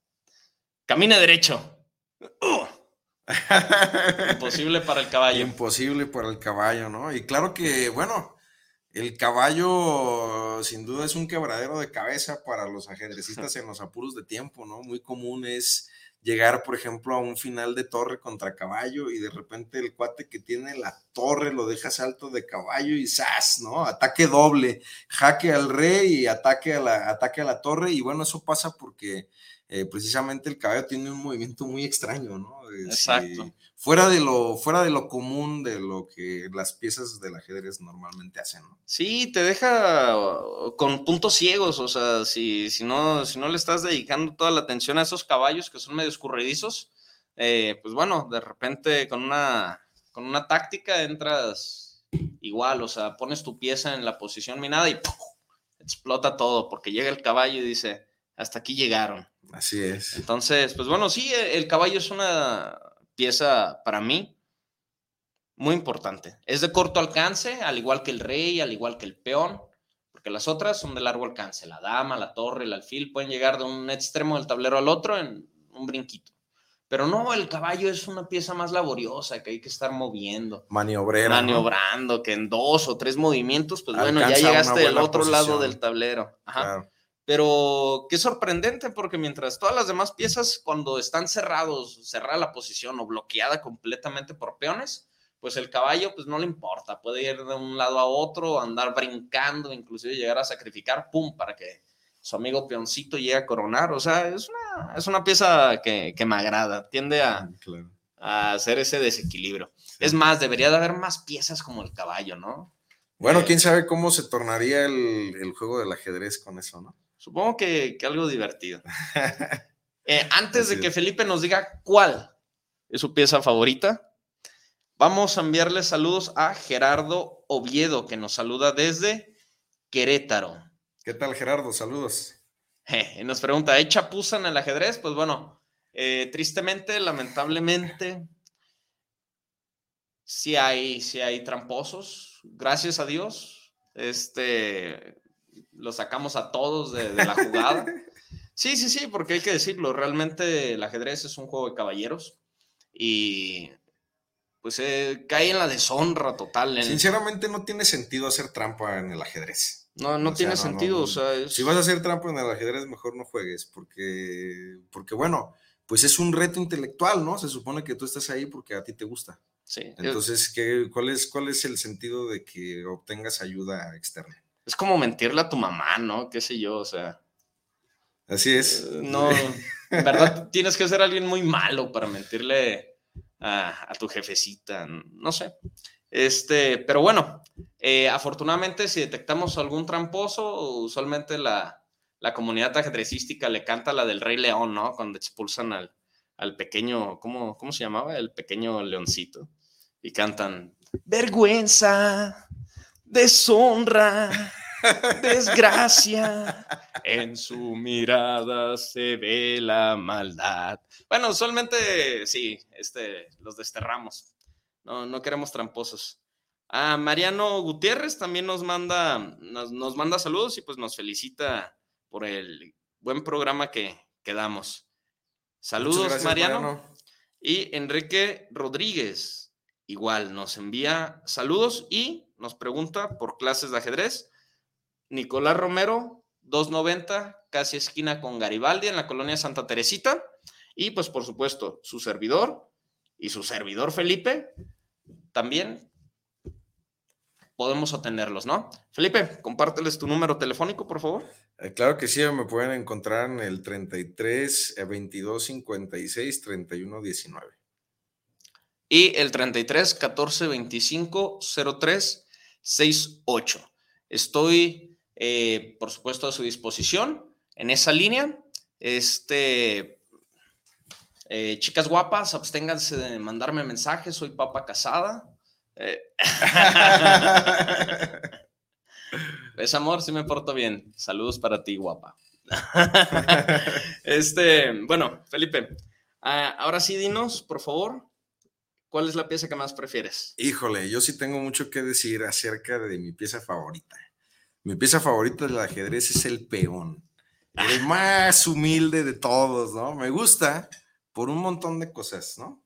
Camine derecho. Imposible para el caballo. Imposible para el caballo, ¿no? Y claro que, bueno, el caballo sin duda es un quebradero de cabeza para los ajedrecistas en los apuros de tiempo, ¿no? Muy común es llegar, por ejemplo, a un final de torre contra caballo y de repente el cuate que tiene la torre lo deja salto de caballo y ¡zas! ¿no? Ataque doble, jaque al rey y ataque a la, ataque a la torre y bueno, eso pasa porque eh, precisamente el caballo tiene un movimiento muy extraño, ¿no? Exacto. fuera, de lo, fuera de lo común de lo que las piezas del ajedrez normalmente hacen, ¿no? Sí, te deja con puntos ciegos, o sea, si, si, no, si no le estás dedicando toda la atención a esos caballos que son medio escurridizos, eh, pues bueno, de repente con una, con una táctica entras igual, o sea, pones tu pieza en la posición minada y explota todo, porque llega el caballo y dice, hasta aquí llegaron. Así es. Entonces, pues bueno, sí, e, el caballo es una pieza para mí muy importante. Es de corto alcance, al igual que el rey, al igual que el peón, porque las otras son de largo alcance. La dama, la torre, el alfil pueden llegar de un extremo del tablero al otro en un brinquito. Pero no, el caballo es una pieza más laboriosa que hay que estar moviendo. Maniobrando. Maniobrando, que en dos o tres movimientos, pues bueno, ya llegaste al otro lado del tablero. Ajá. Pero qué sorprendente, porque mientras todas las demás piezas, cuando están cerrados, cerrada la posición o bloqueada completamente por peones, pues el caballo pues no le importa, puede ir de un lado a otro, andar brincando, inclusive llegar a sacrificar, pum, para que su amigo peoncito llegue a coronar. O sea, es una, es una pieza que, me agrada, tiende a, a hacer ese desequilibrio. Es más, debería de haber más piezas como el caballo, ¿no? Bueno, eh, quién sabe cómo se tornaría el, el juego del ajedrez con eso, ¿no? Supongo que, algo divertido. Eh, antes de que Felipe nos diga cuál es su pieza favorita, vamos a enviarle saludos a Gerardo Oviedo, que nos saluda desde Querétaro. ¿Qué tal, Gerardo? Saludos. Eh, nos pregunta, ¿hay chapuza en el ajedrez? Pues bueno, eh, tristemente, lamentablemente, sí hay, sí hay tramposos, gracias a Dios. Este, lo sacamos a todos de, la jugada. Sí, sí, sí, porque hay que decirlo, realmente el ajedrez es un juego de caballeros y pues eh, cae en la deshonra total. Sinceramente no tiene sentido hacer trampa en el ajedrez. No, no tiene sentido. o sea, Si vas a hacer trampa en el ajedrez, mejor no juegues, porque, porque bueno, pues es un reto intelectual, ¿no? Se supone que tú estás ahí porque a ti te gusta. Sí. Entonces, ¿qué, cuál, es, ¿cuál es el sentido de que obtengas ayuda externa? Es como mentirle a tu mamá, ¿no? Qué sé yo, o sea. Así es. Eh, no, en verdad tienes que ser alguien muy malo para mentirle a, tu jefecita, no sé. Este, pero bueno, eh, afortunadamente si detectamos algún tramposo, usualmente la, la comunidad ajedrecística le canta la del Rey León, ¿no? Cuando expulsan al, al pequeño, ¿cómo, ¿cómo se llamaba? El pequeño leoncito. Y cantan, vergüenza, deshonra. desgracia. En su mirada se ve la maldad. Bueno, usualmente sí, este, los desterramos. No, no queremos tramposos. A Mariano Gutiérrez también nos manda, nos, manda saludos y pues nos felicita por el buen programa que, que damos. Saludos, Mariano. Y Enrique Rodríguez, igual, nos envía saludos y nos pregunta por clases de ajedrez. Nicolás Romero, 290, casi esquina con Garibaldi en la colonia Santa Teresita. Y pues por supuesto, su servidor y su servidor Felipe, también podemos atenderlos, ¿no? Felipe, compárteles tu número telefónico, por favor. Eh, claro que sí, me pueden encontrar en el 33 22 56 31 19. Y el 33 14 25 03 68. Estoy, eh, por supuesto, a su disposición en esa línea. Este, eh, chicas guapas, absténganse de mandarme mensajes. Soy papa casada. Eh. es amor, si me porto bien. Saludos para ti, guapa. este, bueno, Felipe, ah, ahora sí dinos, por favor, ¿cuál es la pieza que más prefieres? Híjole, yo sí tengo mucho que decir acerca de mi pieza favorita. Mi pieza favorita del ajedrez es el peón. El más humilde de todos, ¿no? Me gusta por un montón de cosas, ¿no?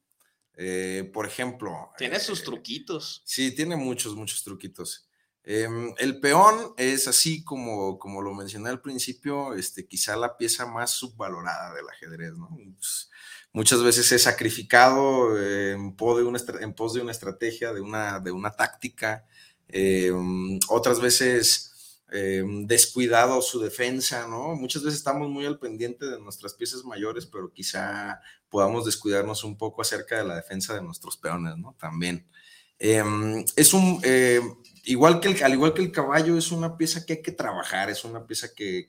Eh, por ejemplo. Tiene sus eh, truquitos. Sí, tiene muchos, muchos truquitos. Em, el peón es así como, como lo mencioné al principio, este, quizá la pieza más subvalorada del ajedrez, ¿no? Pues, muchas veces es sacrificado en, pos de una, en pos de una estrategia, de una, de una táctica, em, otras veces em, descuidado su defensa, ¿no? Muchas veces estamos muy al pendiente de nuestras piezas mayores, pero quizá podamos descuidarnos un poco acerca de la defensa de nuestros peones, ¿no? También. es un, igual que el, al igual que el caballo, es una pieza que hay que trabajar, es una pieza que,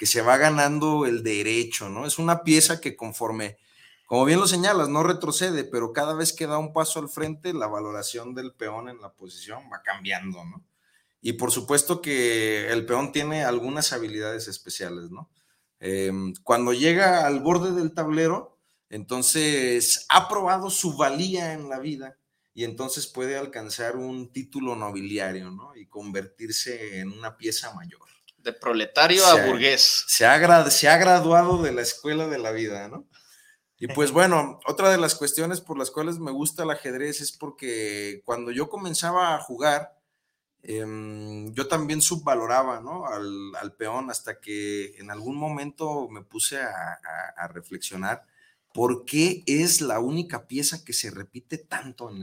se va ganando el derecho, ¿no? Es una pieza que conforme, como bien lo señalas, no retrocede, pero cada vez que da un paso al frente, la valoración del peón en la posición va cambiando, ¿no? Y por supuesto que el peón tiene algunas habilidades especiales, ¿no? Em, cuando llega al borde del tablero, entonces ha probado su valía en la vida y entonces puede alcanzar un título nobiliario, ¿no? Y convertirse en una pieza mayor. De proletario a burgués. Se ha, se ha graduado de la escuela de la vida, ¿no? Y pues bueno, otra de las cuestiones por las cuales me gusta el ajedrez es porque cuando yo comenzaba a jugar, em, yo también subvaloraba ¿no? al, peón hasta que en algún momento me puse a reflexionar por qué es la única pieza que se repite tanto en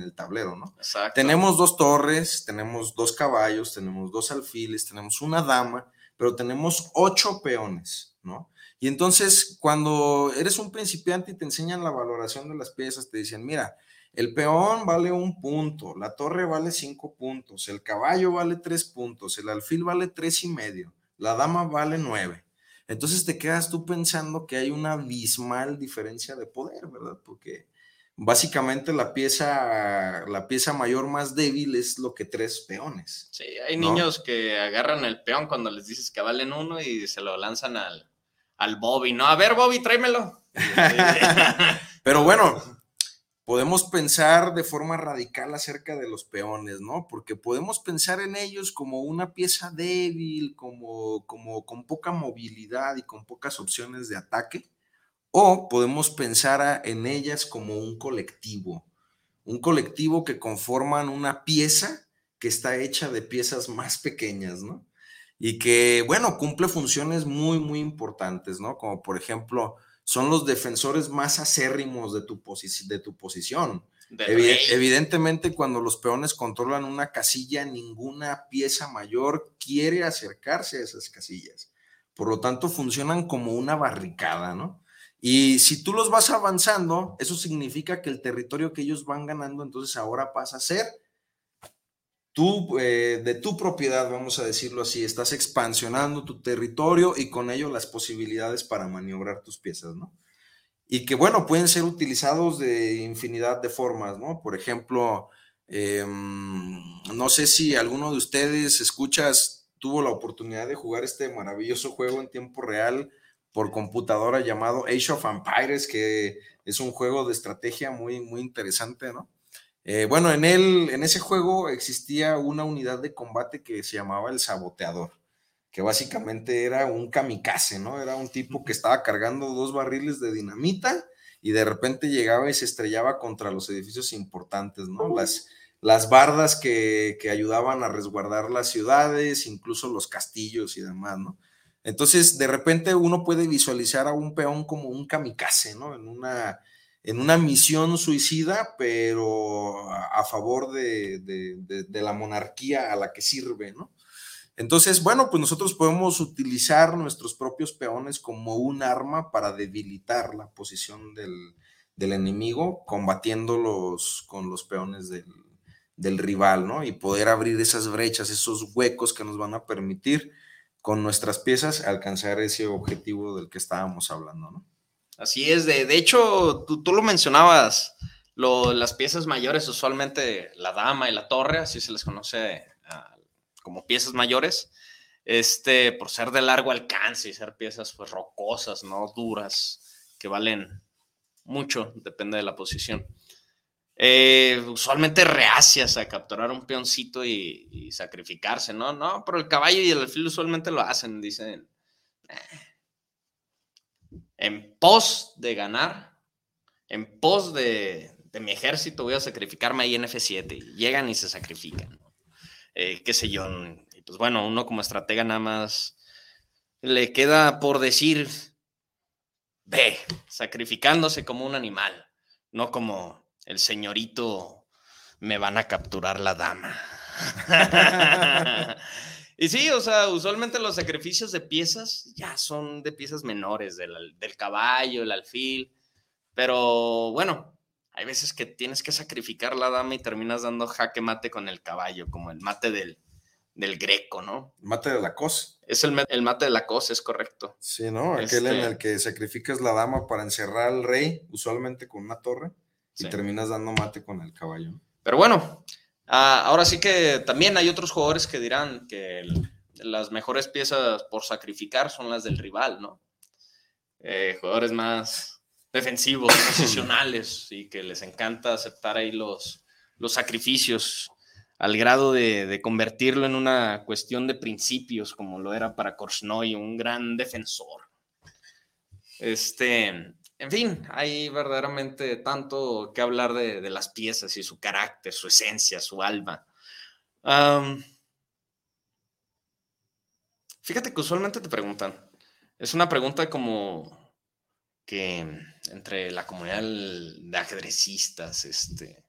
el, tablero, ¿no? Exacto. Tenemos dos torres, tenemos dos caballos, tenemos dos alfiles, tenemos una dama, pero tenemos ocho peones, ¿no? Y entonces, cuando eres un principiante y te enseñan la valoración de las piezas, te dicen, mira, el peón vale un punto, la torre vale cinco puntos, el caballo vale tres puntos, el alfil vale tres y medio, la dama vale nueve. Entonces te quedas tú pensando que hay una abismal diferencia de poder, ¿verdad? Porque básicamente la pieza, la pieza mayor más débil es lo que tres peones. Sí, hay niños que agarran el peón cuando les dices que valen uno y se lo lanzan al, al Bobby, ¿no? A ver, Bobby, tráemelo. Pero bueno, podemos pensar de forma radical acerca de los peones, ¿no? Porque podemos pensar en ellos como una pieza débil, como, como con poca movilidad y con pocas opciones de ataque, o podemos pensar en ellas como un colectivo, un colectivo que conforman una pieza que está hecha de piezas más pequeñas, ¿no? Y que, bueno, cumple funciones muy, muy importantes, ¿no? Como por ejemplo, son los defensores más acérrimos de tu, de tu posición. evidentemente, cuando los peones controlan una casilla, ninguna pieza mayor quiere acercarse a esas casillas. Por lo tanto, funcionan como una barricada, ¿no? Y si tú los vas avanzando, eso significa que el territorio que ellos van ganando, entonces ahora pasa a ser tú, eh, de tu propiedad, vamos a decirlo así, estás expansionando tu territorio y con ello las posibilidades para maniobrar tus piezas, ¿no? Y que, bueno, pueden ser utilizados de infinidad de formas, ¿no? Por ejemplo, Em, no sé si alguno de ustedes escuchas, tuvo la oportunidad de jugar este maravilloso juego en tiempo real por computadora llamado Age of Empires, que es un juego de estrategia muy, muy interesante, ¿no? Eh, bueno, en, él, en ese juego existía una unidad de combate que se llamaba el saboteador, que básicamente era un kamikaze, ¿no? Era un tipo que estaba cargando dos barriles de dinamita y de repente llegaba y se estrellaba contra los edificios importantes, ¿no? Las, las bardas que, que ayudaban a resguardar las ciudades, incluso los castillos y demás, ¿no? Entonces, de repente uno puede visualizar a un peón como un kamikaze, ¿no? En una, en una misión suicida, pero a, favor de, de, la monarquía a la que sirve, ¿no? Entonces, bueno, pues nosotros podemos utilizar nuestros propios peones como un arma para debilitar la posición del, del enemigo, combatiéndolos con los peones del, del rival, ¿no? Y poder abrir esas brechas, esos huecos que nos van a permitir con nuestras piezas alcanzar ese objetivo del que estábamos hablando, ¿no? Así es, de, de hecho, tú, tú lo mencionabas, lo, las piezas mayores, usualmente la dama y la torre, así se les conoce ah, como piezas mayores, este, por ser de largo alcance y ser piezas pues rocosas, ¿no? Duras, que valen mucho, depende de la posición. Eh, usualmente reacias a capturar un peoncito y, sacrificarse, ¿no? No, pero el caballo y el alfil usualmente lo hacen, dicen. Eh, en pos de ganar, en pos de, mi ejército, voy a sacrificarme ahí en F7. Y llegan y se sacrifican, eh, qué sé yo. Y pues bueno, uno como estratega nada más le queda por decir, ve, sacrificándose como un animal, no como el señorito, me van a capturar la dama. y sí, o sea, usualmente los sacrificios de piezas ya son de piezas menores, del, caballo, el alfil, pero bueno, hay veces que tienes que sacrificar la dama y terminas dando jaque mate con el caballo, como el mate del, del greco, ¿no? Mate de la cos. Es el, el, mate de la cos, es correcto. Sí, ¿no? Aquel en este el que sacrificas la dama para encerrar al rey, usualmente con una torre y terminas dando mate con el caballo. Pero bueno, ah, ahora sí que también hay otros jugadores que dirán que las mejores piezas por sacrificar son las del rival, ¿no? Eh, jugadores más defensivos, posicionales y que les encanta aceptar ahí los, los sacrificios al grado de, de, convertirlo en una cuestión de principios, como lo era para Korsnoy, un gran defensor. Este, en fin, hay verdaderamente tanto que hablar de, las piezas y su carácter, su esencia, su alma. fíjate que usualmente te preguntan, es una pregunta como que entre la comunidad de ajedrecistas, este,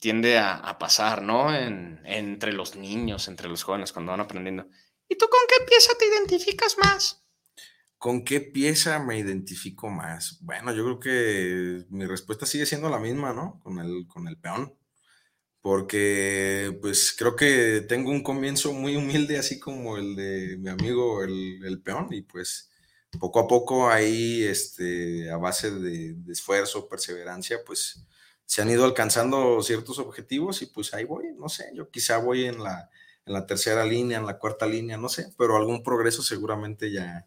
tiende a, pasar, ¿no? entre los niños, entre los jóvenes, cuando van aprendiendo. ¿Y tú con qué pieza te identificas más? ¿Con qué pieza me identifico más? Bueno, yo creo que mi respuesta sigue siendo la misma, ¿no? Con el, con el peón. Porque, pues, creo que tengo un comienzo muy humilde, así como el de mi amigo el, peón, y pues, poco a poco ahí, este, a base de, esfuerzo, perseverancia, pues, se han ido alcanzando ciertos objetivos y pues ahí voy, no sé, yo quizá voy en la, en la tercera línea, en la cuarta línea, no sé, pero algún progreso seguramente ya,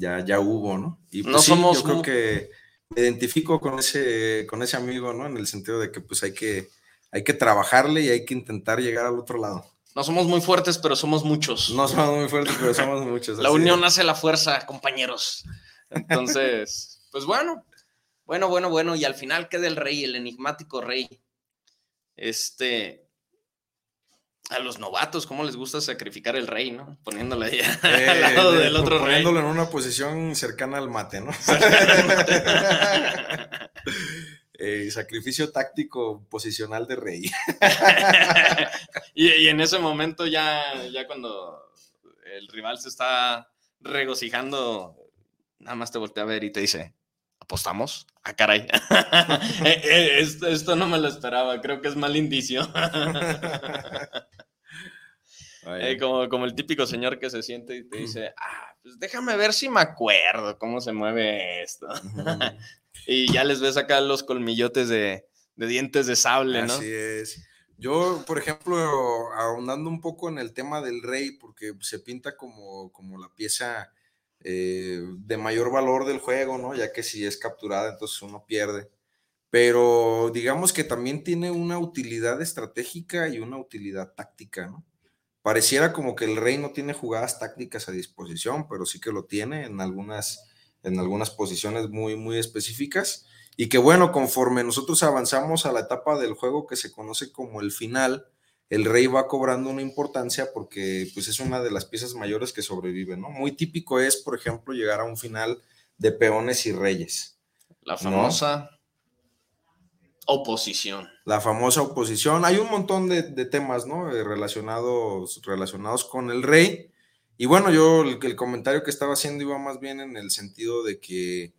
ya, ya hubo, ¿no? Y pues no somos yo creo que me identifico con ese, con ese amigo, ¿no? En el sentido de que pues hay que, hay que trabajarle y hay que intentar llegar al otro lado. No somos muy fuertes, pero somos muchos. No somos muy fuertes, pero somos muchos. la unión hace la fuerza, compañeros. Entonces, pues bueno, bueno, bueno, bueno. Y al final queda el rey, el enigmático rey. Este, a los novatos, ¿cómo les gusta sacrificar el rey, no? Poniéndole ahí al eh, lado del otro rey. Poniéndolo en una posición cercana al mate, ¿no? Eh, sacrificio táctico posicional de rey. y, en ese momento ya, ya cuando el rival se está regocijando, nada más te voltea a ver y te dice, ¿apostamos? Ah, caray. Eh, esto, esto no me lo esperaba, creo que es mal indicio. Eh, como, como el típico señor que se siente y te dice, ah, pues déjame ver si me acuerdo cómo se mueve esto. y ya les ves acá los colmillotes de, de dientes de sable, ¿no? Así es. Yo, por ejemplo, ahondando un poco en el tema del rey, porque se pinta como, como la pieza eh, de mayor valor del juego, ¿no? Ya que si es capturada, entonces uno pierde. Pero digamos que también tiene una utilidad estratégica y una utilidad táctica. Pareciera como que el rey no tiene jugadas tácticas a disposición, pero sí que lo tiene en algunas, en algunas posiciones muy, muy específicas. Y que bueno, conforme nosotros avanzamos a la etapa del juego que se conoce como el final, el rey va cobrando una importancia porque pues es una de las piezas mayores que sobreviven, ¿no? Muy típico es, por ejemplo, llegar a un final de peones y reyes. La famosa oposición. La famosa oposición. Hay un montón de, temas, ¿no? Eh, relacionados, relacionados con el rey. Y bueno, yo el comentario que estaba haciendo iba más bien en el sentido de que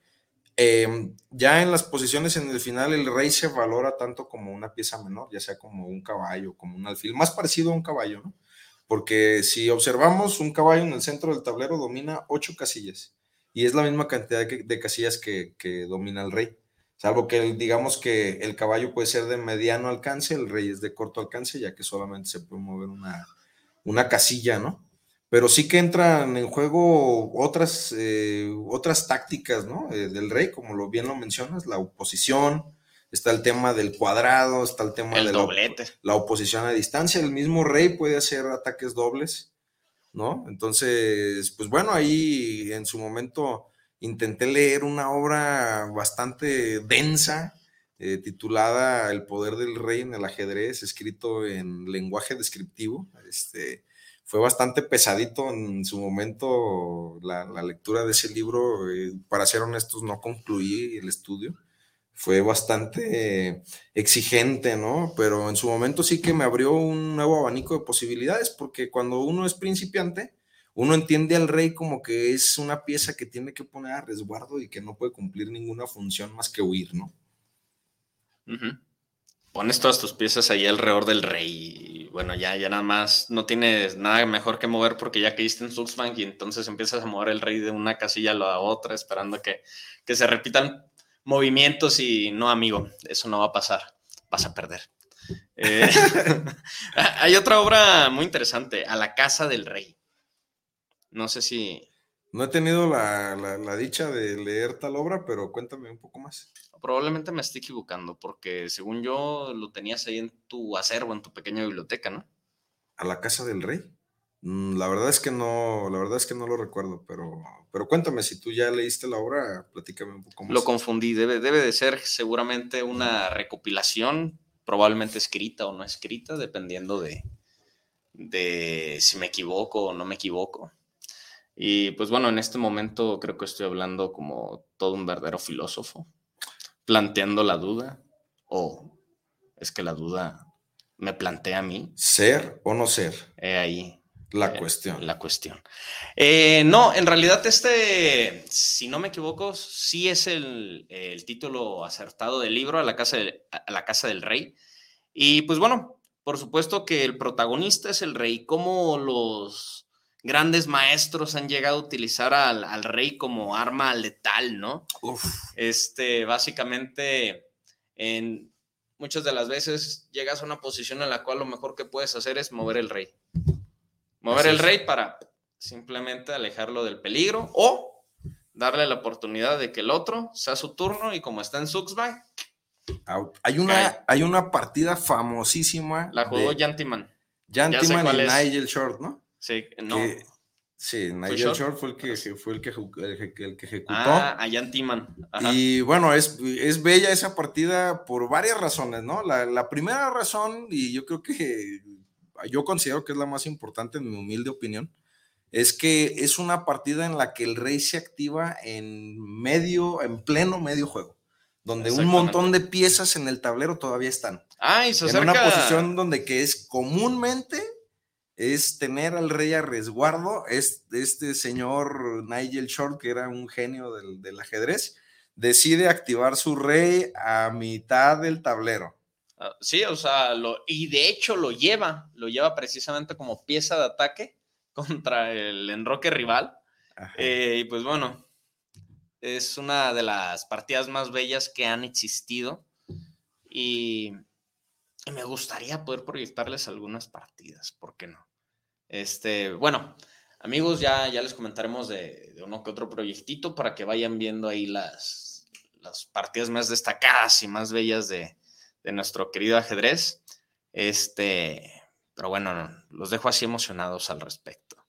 Em, ya en las posiciones en el final, el rey se valora tanto como una pieza menor, ya sea como un caballo, como un alfil, más parecido a un caballo, ¿no? Porque si observamos, un caballo en el centro del tablero domina ocho casillas y es la misma cantidad de casillas que, domina el rey. Salvo que digamos que el caballo puede ser de mediano alcance, el rey es de corto alcance, ya que solamente se puede mover una, una casilla, ¿no? Pero sí que entran en juego otras, eh, otras tácticas ¿no? Eh, del rey, como lo bien lo mencionas, la oposición, está el tema del cuadrado, está el tema de la, oposición a distancia, el mismo rey puede hacer ataques dobles, ¿no? Entonces, pues bueno, ahí en su momento intenté leer una obra bastante densa, eh, titulada El poder del rey en el ajedrez, escrito en lenguaje descriptivo, este fue bastante pesadito en su momento la, lectura de ese libro. Eh, para ser honestos, no concluí el estudio. Fue bastante exigente, ¿no? Pero en su momento sí que me abrió un nuevo abanico de posibilidades, porque cuando uno es principiante, uno entiende al rey como que es una pieza que tiene que poner a resguardo y que no puede cumplir ninguna función más que huir, ¿no? Pones todas tus piezas ahí alrededor del rey bueno, ya, ya nada más no tienes nada mejor que mover porque ya caíste en Subsbank y entonces empiezas a mover el rey de una casilla a la otra esperando que, que se repitan movimientos y no, amigo, eso no va a pasar, vas a perder. Eh, hay otra obra muy interesante, A la Casa del Rey. No sé si... No he tenido la, la dicha de leer tal obra, pero cuéntame un poco más probablemente me estoy equivocando, porque según yo lo tenías ahí en tu acervo, en tu pequeña biblioteca, ¿no? ¿A la casa del rey? Mm, la verdad es que no, la verdad es que no lo recuerdo, pero, pero cuéntame, si tú ya leíste la obra, platícame un poco más. Lo confundí, debe, debe de ser seguramente una recopilación, probablemente escrita o no escrita, dependiendo de, de si me equivoco o no me equivoco. Y pues bueno, en este momento creo que estoy hablando como todo un verdadero filósofo planteando la duda o es que la duda me plantea a mí. ¿Ser o no ser? ahí. La eh, cuestión. La cuestión. Eh, no, en realidad este, si no me equivoco, sí es el, título acertado del libro, a la, casa a la Casa del Rey. Y pues bueno, por supuesto que el protagonista es el rey, como los grandes maestros han llegado a utilizar al, rey como arma letal, ¿no? Este, básicamente, en muchas de las veces llegas a una posición en la cual lo mejor que puedes hacer es mover el rey. Mover el rey para simplemente alejarlo del peligro o darle la oportunidad de que el otro sea su turno y como está en Suxbank. Hay una, hay una partida famosísima. La jugó. Jantiman y Nigel Short, ¿no? Sí, no. sí, Nigel Short fue el que, fue el que, el que ejecutó. Ah, Ayan Timan. Y bueno, es, es bella esa partida por varias razones, ¿no? La, la, primera razón, y yo creo que yo considero que es la más importante en mi humilde opinión, es que es una partida en la que el rey se activa en medio, en pleno medio juego, donde un montón de piezas en el tablero todavía están. Ah, y se En una posición donde que es comúnmente es tener al rey a resguardo. Es, este señor Nigel Short, que era un genio del, ajedrez, decide activar su rey a mitad del tablero. Ah, sí, o sea, lo, y de hecho lo lleva, lo lleva precisamente como pieza de ataque contra el enroque rival. Eh, y pues bueno, es una de las partidas más bellas que han existido. y, me gustaría poder proyectarles algunas partidas, ¿por qué no? Este, bueno, amigos, ya, ya les comentaremos de, uno que otro proyectito para que vayan viendo ahí las, las partidas más destacadas y más bellas de, de nuestro querido ajedrez. Este, pero bueno, los dejo así emocionados al respecto.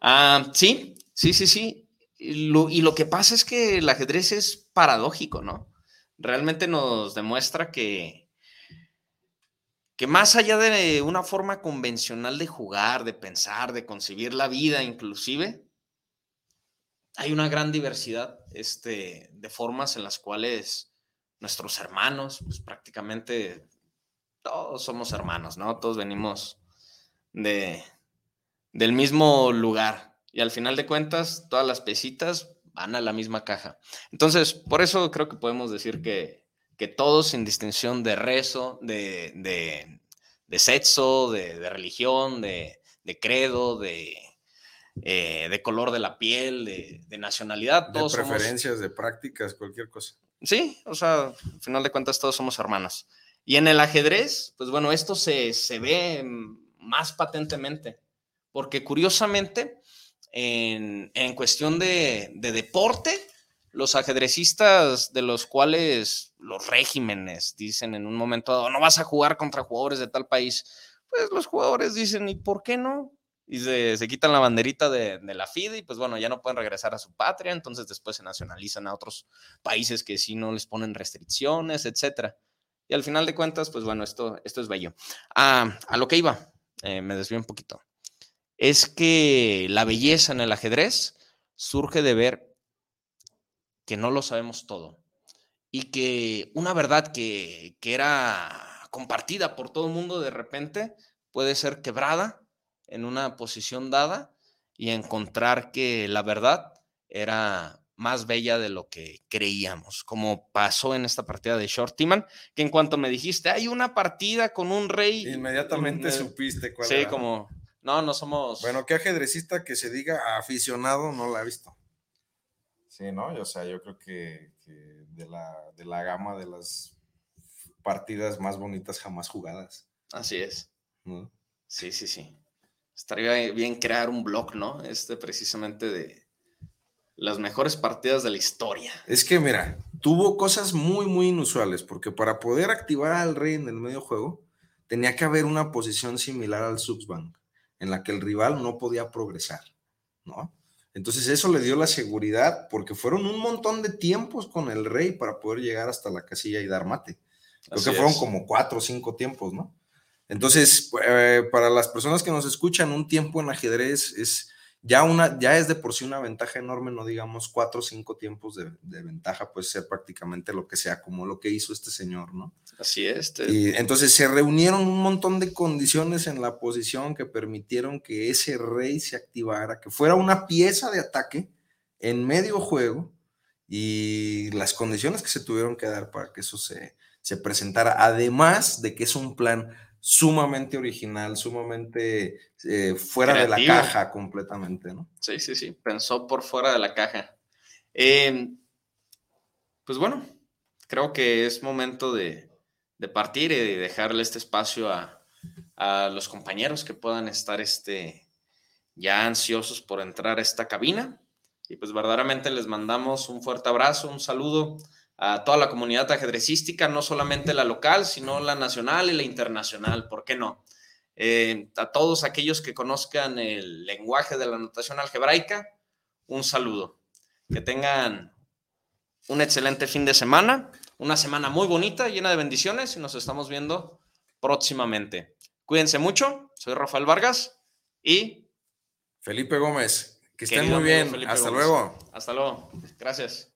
Ah, sí, sí, sí, sí. Y lo, que pasa es que el ajedrez es paradójico, ¿no? Realmente nos demuestra que, que más allá de una forma convencional de jugar, de pensar, de concebir la vida inclusive, hay una gran diversidad este, de formas en las cuales nuestros hermanos, pues prácticamente todos somos hermanos, ¿no? Todos venimos de, del mismo lugar. Y al final de cuentas, todas las pesitas van a la misma caja. Entonces, por eso creo que podemos decir que, todos, sin distinción de rezo, de, de, sexo, de, religión, de, credo, de, eh, de color de la piel, de, nacionalidad, todos de preferencias, de prácticas, cualquier cosa. Sí, o sea, al final de cuentas todos somos hermanos. Y en el ajedrez, pues bueno, esto se, se ve más patentemente, porque curiosamente, en, cuestión de, deporte, los ajedrecistas de los cuales los regímenes dicen en un momento dado, no vas a jugar contra jugadores de tal país, pues los jugadores dicen, ¿y por qué no? Y se, quitan la banderita de, de, la FIDE y pues bueno, ya no pueden regresar a su patria, entonces después se nacionalizan a otros países que sí no les ponen restricciones, etcétera. Y al final de cuentas, pues bueno, esto, esto es bello. Ah, a lo que iba, eh, me desvío un poquito es que la belleza en el ajedrez surge de ver que no lo sabemos todo y que una verdad que, era compartida por todo el mundo de repente puede ser quebrada en una posición dada y encontrar que la verdad era más bella de lo que creíamos, como pasó en esta partida de Shortyman, que en cuanto me dijiste, hay una partida con un rey... Inmediatamente supiste cuál Sí, como no, no somos. Bueno, ¿qué ajedrecista que se diga aficionado no la ha visto? Sí, ¿no? O sea, yo creo que, de, la, gama de las partidas más bonitas jamás jugadas. Así es. Sí, sí, sí. Estaría bien crear un blog, ¿no? Este precisamente de las mejores partidas de la historia. Es que, mira, tuvo cosas muy, muy inusuales, porque para poder activar al rey en el medio juego, tenía que haber una posición similar al Subsbank en la que el rival no podía progresar, ¿no? Entonces eso le dio la seguridad porque fueron un montón de tiempos con el rey para poder llegar hasta la casilla y dar mate. Creo que fueron como cuatro o cinco tiempos, ¿no? Entonces, eh, para las personas que nos escuchan, un tiempo en ajedrez es ya, una, ya es de por sí una ventaja enorme, no digamos cuatro o cinco tiempos de, ventaja, puede ser prácticamente lo que sea, como lo que hizo este señor, ¿no? Así es. Y entonces se reunieron un montón de condiciones en la posición que permitieron que ese rey se activara, que fuera una pieza de ataque en medio juego y las condiciones que se tuvieron que dar para que eso se, se presentara, además de que es un plan sumamente original, sumamente eh, fuera de la caja completamente, ¿no? Sí, sí, sí, pensó por fuera de la caja. Em, pues bueno, creo que es momento de, partir y de dejarle este espacio a, los compañeros que puedan estar este, ya ansiosos por entrar a esta cabina. Y pues verdaderamente les mandamos un fuerte abrazo, un saludo a toda la comunidad ajedrecística, no solamente la local, sino la nacional y la internacional, ¿por qué no? Eh, a todos aquellos que conozcan el lenguaje de la notación algebraica, un saludo. Que tengan un excelente fin de semana, una semana muy bonita, llena de bendiciones y nos estamos viendo próximamente. Cuídense mucho, soy Rafael Vargas y Felipe Gómez. Que estén muy bien. Hasta luego. Hasta luego. Gracias.